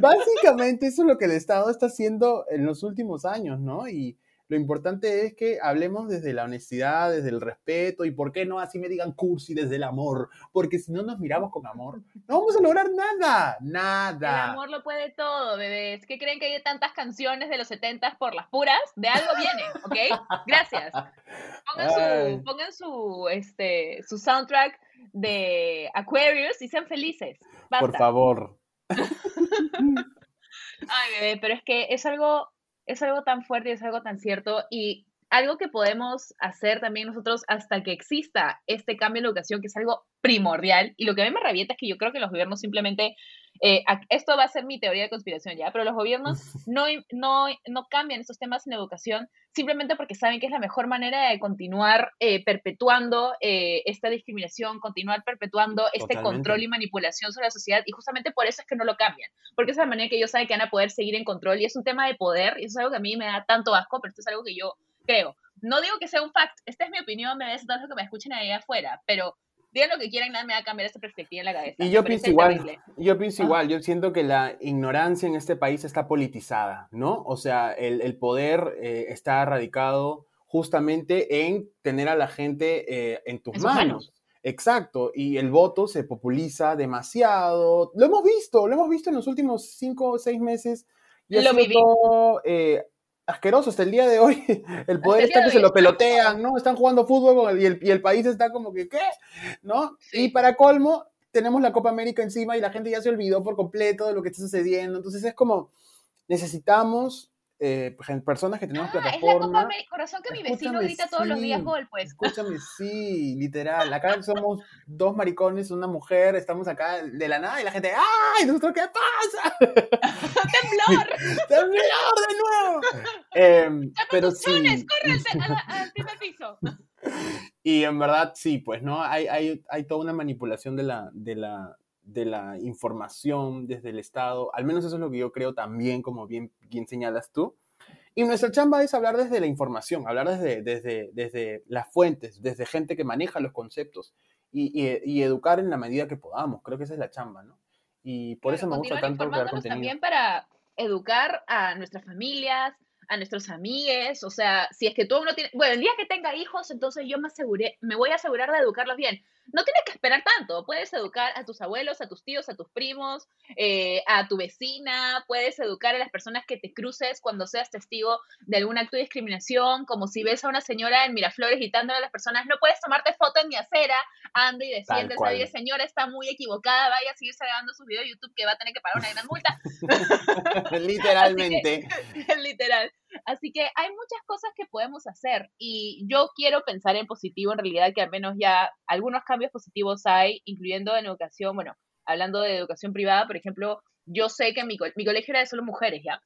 Básicamente eso es lo que el Estado está haciendo en los últimos años, ¿no? Y lo importante es que hablemos desde la honestidad, desde el respeto y, ¿por qué no? Así me digan cursi desde el amor. Porque si no nos miramos con amor, no vamos a lograr nada, nada. El amor lo puede todo, bebés. ¿Qué creen que hay tantas canciones de los 70 por las puras? De algo viene, ¿ok? Gracias. Pongan su, pongan su, este, su soundtrack de Aquarius y sean felices. Por favor. <laughs> Ay, bebé, pero es que es algo es algo tan fuerte y es algo tan cierto y algo que podemos hacer también nosotros hasta que exista este cambio en la educación, que es algo primordial. Y lo que a mí me revienta es que yo creo que los gobiernos simplemente, eh, esto va a ser mi teoría de conspiración ya, pero los gobiernos <laughs> no, no, no cambian estos temas en educación simplemente porque saben que es la mejor manera de continuar eh, perpetuando eh, esta discriminación, continuar perpetuando este control y manipulación sobre la sociedad. Y justamente por eso es que no lo cambian, porque es la manera que ellos saben que van a poder seguir en control. Y es un tema de poder, y eso es algo que a mí me da tanto asco, pero esto es algo que yo creo. No digo que sea un fact, esta es mi opinión, me ves tanto que me escuchen ahí afuera, pero digan lo que quieran, nada me va a cambiar esta perspectiva en la cabeza. Y yo pienso igual, yo pienso ah. igual, yo siento que la ignorancia en este país está politizada, ¿no? O sea, el, el poder eh, está radicado justamente en tener a la gente eh, en tus manos. Exacto, y el voto se populiza demasiado. Lo hemos visto, lo hemos visto en los últimos cinco o seis meses. Y lo visto, eh, asqueroso hasta el día de hoy. <laughs> El poder está que se lo pelotean, ¿no? Están jugando fútbol y el, y el país está como que, ¿qué? ¿No? Y para colmo, tenemos la Copa América encima y la gente ya se olvidó por completo de lo que está sucediendo. Entonces es como, necesitamos eh, personas que tenemos ah, plataforma. Es la Corazón que mi vecino grita todos los días gol, pues. Escúchame, <laughs> sí, literal. Acá somos dos maricones, una mujer, estamos acá de la nada y la gente, ¡ay! ¿Nosotros qué pasa? <laughs> ¡Temblor! <laughs> ¡Temblor de nuevo! eh, pero sí. al primer piso! Y en verdad, sí, pues, ¿no? Hay, hay, hay toda una manipulación de la, de la, de la información desde el Estado, al menos eso es lo que yo creo también, como bien, bien señalas tú. Y nuestra chamba es hablar desde la información, hablar desde, desde, desde las fuentes, desde gente que maneja los conceptos y, y, educar en la medida que podamos. Creo que esa es la chamba, ¿no? Y por eso me gusta tanto crear contenido. también para educar a nuestras familias, a nuestros amigues, o sea, si es que tú no tienes, bueno, el día que tenga hijos, entonces yo me aseguré, me voy a asegurar de educarlos bien no tienes que esperar tanto. Puedes educar a tus abuelos, a tus tíos, a tus primos, eh, a tu vecina, puedes educar a las personas que te cruces cuando seas testigo de algún acto de discriminación, como si ves a una señora en Miraflores gritándole a las personas, no puedes tomarte foto en mi acera, anda y defiende esa señora está muy equivocada, vaya a seguir grabando sus videos de YouTube que va a tener que pagar una gran multa. <laughs> Literalmente. <laughs> literal. Así que hay muchas cosas que podemos hacer y yo quiero pensar en positivo en realidad que al menos ya algunos cambios positivos hay, incluyendo en educación, bueno, hablando de educación privada, por ejemplo, yo sé que mi, mi colegio era de solo mujeres, ¿ya?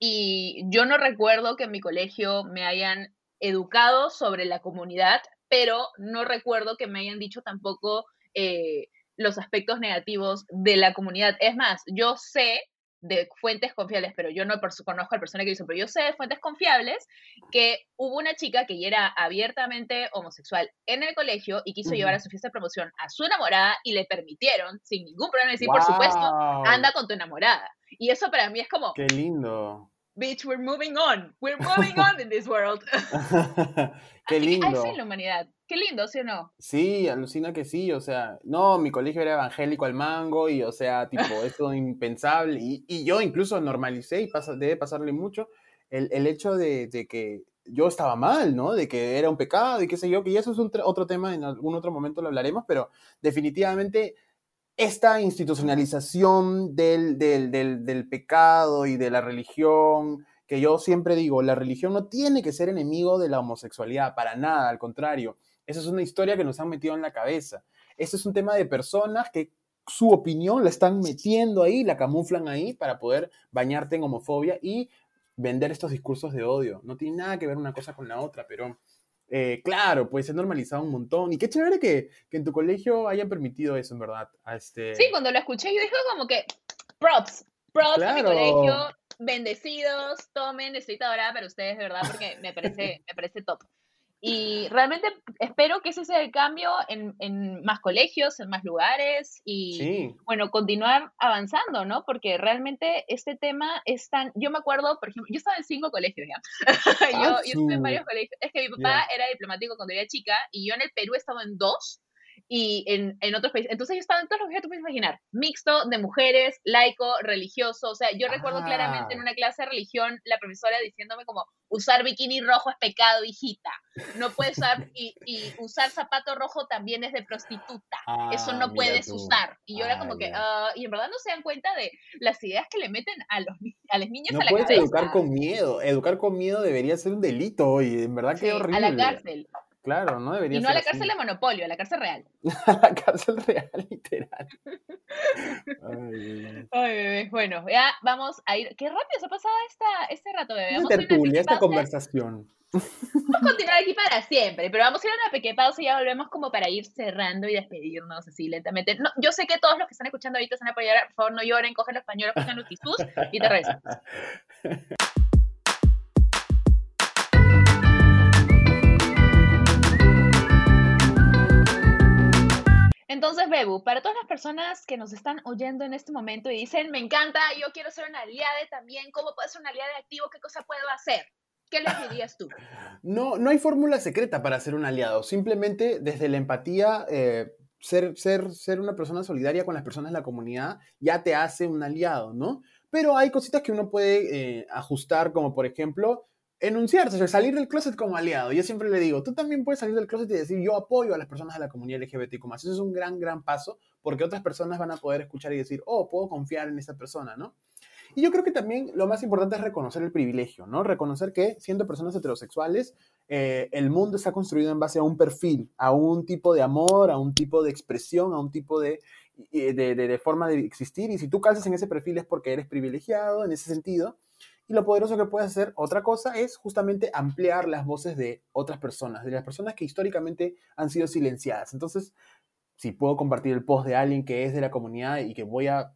y yo no recuerdo que en mi colegio me hayan educado sobre la comunidad, pero no recuerdo que me hayan dicho tampoco eh, los aspectos negativos de la comunidad. Es más, yo sé de fuentes confiables, pero yo no conozco al persona que hizo, pero yo sé de fuentes confiables que hubo una chica que ya era abiertamente homosexual en el colegio y quiso llevar a su fiesta de promoción a su enamorada y le permitieron, sin ningún problema, decir, por supuesto, anda con tu enamorada. Y eso para mí es como... Qué lindo. Bitch, we're moving on. We're <laughs> moving on in this world. <laughs> Qué lindo. Así la humanidad. Qué lindo, ¿sí o no? Sí, alucina que sí, o sea, no, mi colegio era evangélico al mango y, o sea, tipo, <laughs> eso impensable. Y, y, yo incluso normalicé y pasa, debe pasarle mucho el, el hecho de, de, que yo estaba mal, ¿no? De que era un pecado y qué sé yo, que eso es un otro tema, en algún otro momento lo hablaremos, pero definitivamente esta institucionalización del, del, del, del pecado y de la religión, que yo siempre digo, la religión no tiene que ser enemigo de la homosexualidad, para nada, al contrario esa es una historia que nos han metido en la cabeza. Ese es un tema de personas que su opinión la están metiendo ahí, la camuflan ahí para poder bañarte en homofobia y vender estos discursos de odio. No tiene nada que ver una cosa con la otra, pero eh, claro, pues se ha normalizado un montón. Y qué chévere que, que, en tu colegio hayan permitido eso, en verdad. A este... Sí, cuando lo escuché yo dije como que props, props a mi colegio, bendecidos, tomen, estoy adorada para ustedes, de verdad, porque me parece, me parece top. Y realmente espero que ese sea el cambio en, en más colegios, en más lugares y, bueno, continuar avanzando, ¿no? Porque realmente este tema es tan... Yo me acuerdo, por ejemplo, yo estaba en cinco colegios ya. <laughs> yo, yo, estuve en varios colegios. Es que mi papá era diplomático cuando era chica y yo en el Perú he estado en dos y en, en, otros países. Entonces yo estaba en todos los que tú puedes imaginar, mixto de mujeres, laico, religioso, o sea, yo recuerdo claramente en ah. una clase de religión la profesora diciéndome como, usar bikini rojo es pecado, hijita, no puedes usar, <laughs> y, y usar zapato rojo también es de prostituta, eso no ah, puedes usar. Y yo era como que, uh, y en verdad no se dan cuenta de las ideas que le meten a los, a los niños no a la puedes educar con miedo, educar con miedo debería ser un delito, y en verdad que horrible. A la cárcel. Claro, no debería ser. Y no a la cárcel de monopolio, a la cárcel real. <laughs> a la cárcel real, literal. Ay, Ay, bebé. Bueno, ya vamos a ir. Qué rápido se ha pasado esta, este rato, bebé. Vamos esta tertulia, esta conversación. Vamos a continuar aquí para siempre, pero vamos a ir a una pequeña pausa y ya volvemos como para ir cerrando y despedirnos así lentamente. No, yo sé que todos los que están escuchando ahorita se van a apoyar, por favor no lloren, cogen los pañuelos, cogen los tisús y te rezan. <laughs> Entonces, Bebu, para todas las personas que nos están oyendo en este momento y dicen, me encanta, yo quiero ser una aliada también, ¿cómo puedo ser una aliada activo? ¿Qué cosa puedo hacer? ¿Qué les dirías tú? <laughs> No, no hay fórmula secreta para ser un aliado. Simplemente desde la empatía, eh, ser, ser, ser una persona solidaria con las personas de la comunidad ya te hace un aliado, ¿no? Pero hay cositas que uno puede eh, ajustar, como por ejemplo, enunciarse, salir del closet como aliado. Yo siempre le digo, tú también puedes salir del closet y decir, yo apoyo a las personas de la comunidad LGBTQ+. Eso es un gran, gran paso porque otras personas van a poder escuchar y decir, oh, puedo confiar en esa persona, ¿no? Y yo creo que también lo más importante es reconocer el privilegio, ¿no? Reconocer que siendo personas heterosexuales, eh, el mundo está construido en base a un perfil, a un tipo de amor, a un tipo de expresión, a un tipo de, de, de, de forma de existir. Y si tú calzas en ese perfil es porque eres privilegiado en ese sentido. Y lo poderoso que puedes hacer, otra cosa, es justamente ampliar las voces de otras personas, de las personas que históricamente han sido silenciadas. Entonces, si puedo compartir el post de alguien que es de la comunidad y que voy a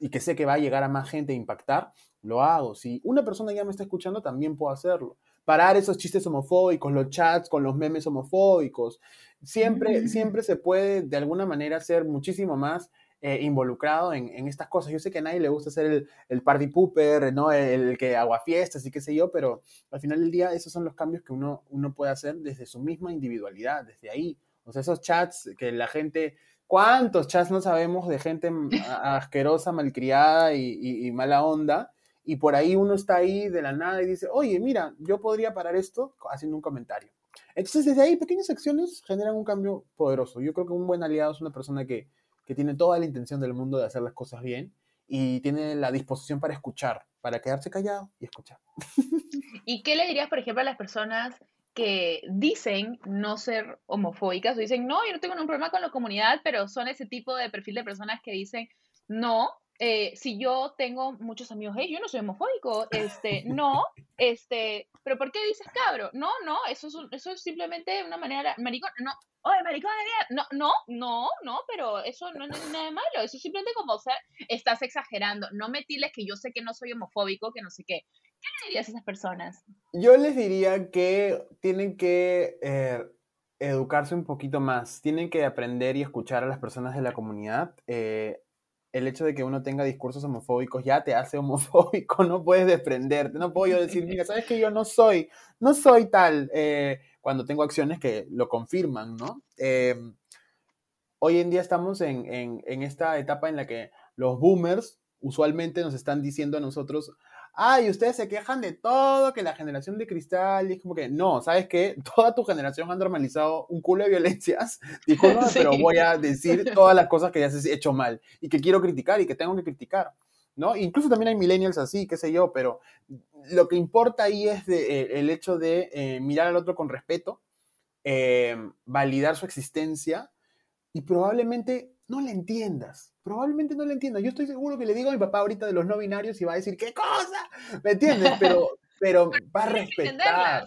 y que sé que va a llegar a más gente e impactar, lo hago. Si una persona ya me está escuchando, también puedo hacerlo. Parar esos chistes homofóbicos, los chats con los memes homofóbicos. Siempre, siempre se puede de alguna manera ser muchísimo más eh, involucrado en, en, estas cosas. Yo sé que a nadie le gusta ser el, el party pooper, ¿no? El, que agua fiestas y qué sé yo, pero al final del día esos son los cambios que uno, uno puede hacer desde su misma individualidad, desde ahí. O sea, esos chats que la gente, ¿cuántos chats no sabemos de gente asquerosa, malcriada y, y, mala onda? Y por ahí uno está ahí de la nada y dice, oye, mira, yo podría parar esto haciendo un comentario. Entonces, desde ahí, pequeñas acciones generan un cambio poderoso. Yo creo que un buen aliado es una persona que, que tiene toda la intención del mundo de hacer las cosas bien y tiene la disposición para escuchar, para quedarse callado y escuchar. <laughs> ¿Y qué le dirías, por ejemplo, a las personas que dicen no ser homofóbicas o dicen, no, yo no tengo ningún problema con la comunidad, pero son ese tipo de perfil de personas que dicen, no, eh, si yo tengo muchos amigos, hey, yo no soy homofóbico, este, no, <laughs> este, pero ¿por qué dices cabro? No, no, eso es, eso es simplemente una manera, maricón, no, oye, maricón no, no, no, no, pero eso no es nada malo, eso es simplemente como, o sea, estás exagerando, no me tiles que yo sé que no soy homofóbico, que no sé qué. ¿Qué le dirías a esas personas? Yo les diría que tienen que eh, educarse un poquito más, tienen que aprender y escuchar a las personas de la comunidad. Eh, el hecho de que uno tenga discursos homofóbicos ya te hace <laughs> homofóbico, no puedes desprenderte, no puedo yo decir, mira, sabes que yo no soy, no soy tal, eh, cuando tengo acciones que lo confirman, ¿no? Em, hoy en día estamos en, en, esta etapa en la que los boomers usualmente nos están diciendo a nosotros, ay, ustedes se quejan de todo, que la generación de cristal, y es como que, no, ¿sabes qué? <laughs> Toda tu generación ha normalizado un culo de violencias, disculpa, <laughs> pero voy a decir todas las cosas que ya has hecho mal y que quiero criticar y que tengo que criticar, ¿no? Incluso también hay millennials así, qué sé yo, pero lo que importa ahí es eh, el hecho de eh, mirar al otro con respeto, eh, validar su existencia y probablemente no le entiendas. Probablemente no le entiendas. Yo estoy seguro que le digo a mi papá ahorita de los no binarios y va a decir, ¿qué cosa? ¿Me entiendes? <laughs> Pero, pero va a respetar.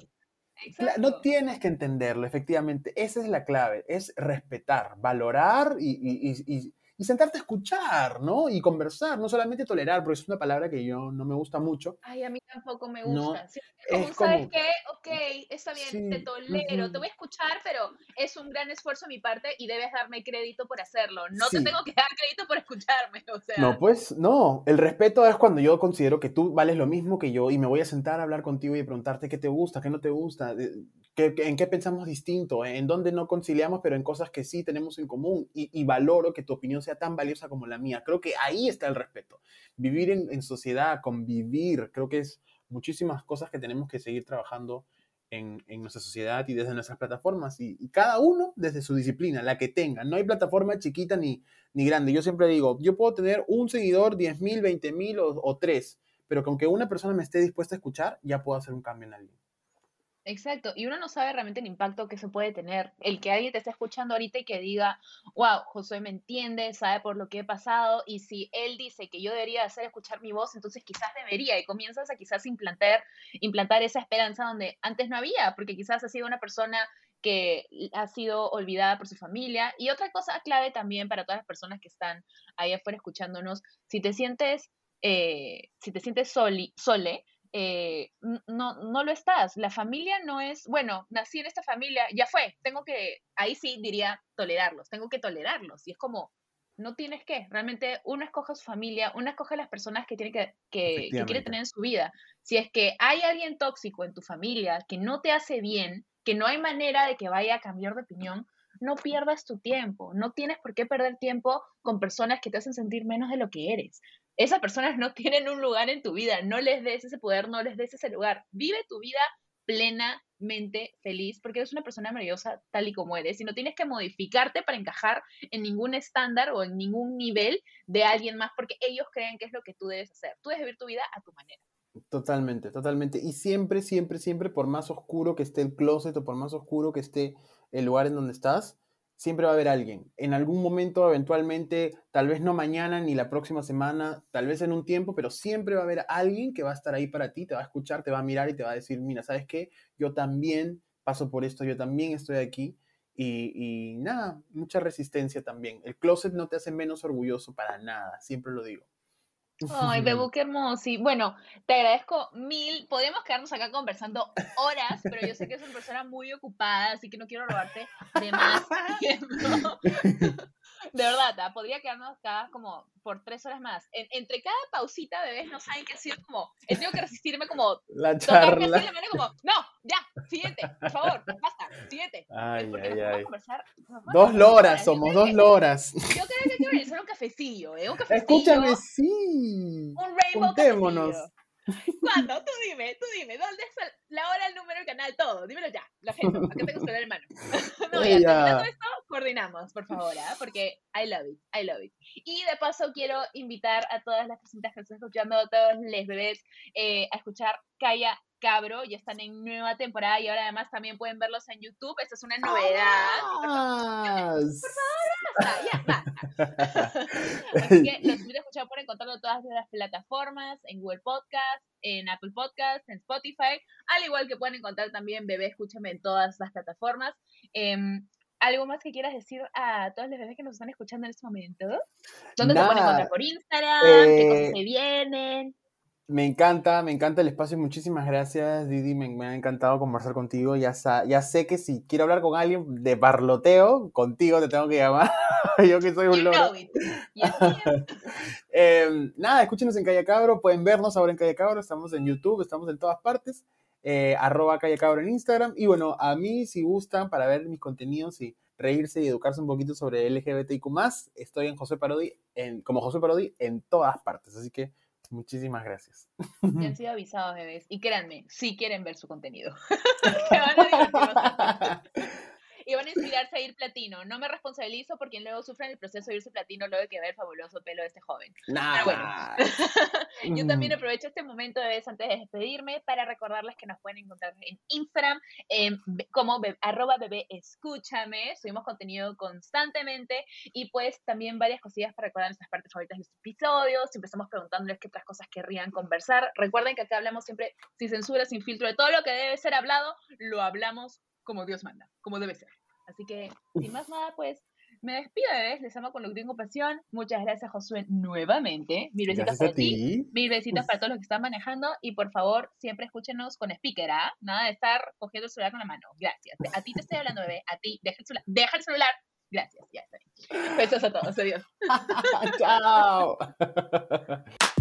No tienes que entenderlo, efectivamente. Esa es la clave, es respetar, valorar y, y sentarte a escuchar, ¿no? Y conversar, no solamente tolerar, porque es una palabra que yo no me gusta mucho. Ay, a mí tampoco me gusta. como, ¿sabes qué? Ok, está bien, te tolero, te voy a escuchar, pero es un gran esfuerzo de mi parte y debes darme crédito por hacerlo. No te tengo que dar crédito por escucharme, o sea. No, pues no. El respeto es cuando yo considero que tú vales lo mismo que yo y me voy a sentar a hablar contigo y preguntarte qué te gusta, qué no te gusta, qué, en qué pensamos distinto, en dónde no conciliamos, pero en cosas que sí tenemos en común y, valoro que tu opinión sea tan valiosa como la mía. Creo que ahí está el respeto. Vivir en, sociedad, convivir, creo que es muchísimas cosas que tenemos que seguir trabajando en, nuestra sociedad y desde nuestras plataformas. Y, cada uno desde su disciplina, la que tenga. No hay plataforma chiquita ni, ni grande. Yo siempre digo, yo puedo tener un seguidor, 10 mil, 20 mil o, o tres, pero con que una persona me esté dispuesta a escuchar, ya puedo hacer un cambio en alguien. Exacto, y uno no sabe realmente el impacto que se puede tener. El que alguien te esté escuchando ahorita y que diga, wow, Josué me entiende, sabe por lo que he pasado, y si él dice que yo debería hacer escuchar mi voz, entonces quizás debería, y comienzas a quizás implantar, implantar esa esperanza donde antes no había, porque quizás ha sido una persona que ha sido olvidada por su familia. Y otra cosa clave también para todas las personas que están ahí afuera escuchándonos, si te sientes, eh, si te sientes soli, sole, eh, no, no lo estás. La familia no es, bueno, nací en esta familia, ya fue, tengo que, ahí sí diría tolerarlos, tengo que tolerarlos. Y es como, no tienes que, realmente uno escoge su familia, uno escoge las personas que tiene que, que, que quiere tener en su vida. Si es que hay alguien tóxico en tu familia que no te hace bien, que no hay manera de que vaya a cambiar de opinión, no pierdas tu tiempo, no tienes por qué perder tiempo con personas que te hacen sentir menos de lo que eres esas personas no tienen un lugar en tu vida, no les des ese poder, no les des ese lugar. Vive tu vida plenamente feliz porque eres una persona maravillosa tal y como eres y no tienes que modificarte para encajar en ningún estándar o en ningún nivel de alguien más porque ellos creen que es lo que tú debes hacer. Tú debes vivir tu vida a tu manera. Totalmente, totalmente. Y siempre, siempre, siempre, por más oscuro que esté el closet o por más oscuro que esté el lugar en donde estás, siempre va a haber alguien. En algún momento, eventualmente, tal vez no mañana ni la próxima semana, tal vez en un tiempo, pero siempre va a haber alguien que va a estar ahí para ti, te va a escuchar, te va a mirar y te va a decir, mira, ¿sabes qué? Yo también paso por esto, yo también estoy aquí. Y, y nada, mucha resistencia también. El closet no te hace menos orgulloso para nada, siempre lo digo. Ay, Bebu, qué hermoso. Y bueno, te agradezco mil. Podemos quedarnos acá conversando horas, pero yo sé que es una persona muy ocupada, así que no quiero robarte de más <laughs> tiempo. De verdad, ¿ah? podría quedarnos acá como por tres horas más. entre cada pausita, bebés no saben qué decir, como, he tenido que resistirme como... La charla. Así, como, no, ya, siguiente, por favor, basta, siguiente. Ay, ay, ay. Dos loras somos, dos loras. Yo creo que hay que organizar un cafecillo, ¿eh? Un cafecillo. Escúchame, sí. Un rainbow Contémonos. ¿Cuándo? Tú dime, tú dime, ¿dónde está la hora, el número, el canal, todo? Dímelo ya, la gente, acá tengo que ver mano. <laughs> no, ya, todo esto, coordinamos, por favor, ¿eh? porque I love it, I love it. Y de paso quiero invitar a todas las personas que están escuchando, a todos los bebés, eh, a escuchar Calla Cabro, ya están en nueva temporada y ahora además también pueden verlos en YouTube. Esta es una novedad. ¡Ah! Por favor, basta, ya, basta. <laughs> Así que los invito a escuchar, pueden encontrarlo en todas las plataformas, en Google Podcast, en Apple Podcast, en Spotify, al igual que pueden encontrar también Bebé Escúchame en todas las plataformas. Em, ¿Algo más que quieras decir a todos los bebés que nos están escuchando en este momento? ¿Dónde se pueden Nada. encontrar? ¿Por Instagram? ¿Qué Eh, cosas se vienen? Me encanta, me encanta el espacio. Muchísimas gracias, Didi. Me, me ha encantado conversar contigo. Ya, sa- ya sé que si quiero hablar con alguien de parloteo, contigo te tengo que llamar. <laughs> Yo que soy un You loro. Eh, <laughs> nada, escúchenos en Calle Cabro. Pueden vernos ahora en Calle Cabro. Estamos en YouTube, estamos en todas partes. Eh, arroba Calle Cabro en Instagram. Y bueno, a mí, si gustan, para ver mis contenidos y reírse y educarse un poquito sobre LGBTIQ, estoy en José Parodi, en, como José Parodi en todas partes. Así que muchísimas gracias. Ya han sido avisados, bebés. Y créanme, si quieren ver su contenido. <laughs> <laughs> Y van a inspirarse a ir platino. No me responsabilizo por quien luego sufre en el proceso de irse platino luego de que ve el fabuloso pelo de este joven. Nada. <laughs> Yo también Mm. aprovecho este momento bebés, antes de despedirme para recordarles que nos pueden encontrar en Instagram em, como be- arroba bebé escúchame. Subimos contenido constantemente y pues también varias cosillas para recordar nuestras partes favoritas de los episodios. Siempre estamos preguntándoles qué otras cosas querrían conversar. Recuerden que acá hablamos siempre sin censura, sin filtro de todo lo que debe ser hablado, lo hablamos como Dios manda, como debe ser. Así que, sin más nada, pues me despido, bebés. Les amo con lo que tengo pasión. Muchas gracias, Josué, nuevamente. Mil besitos para ti. Mil besitos para todos los que están manejando y por favor siempre escúchenos con speaker, ¿ah? Nada de estar cogiendo el celular con la mano. Gracias. A ti te estoy hablando, bebé. A ti, deja el celular. Deja el celular. Gracias, ya está. Besos a todos. Adiós. <laughs> Chao. <laughs>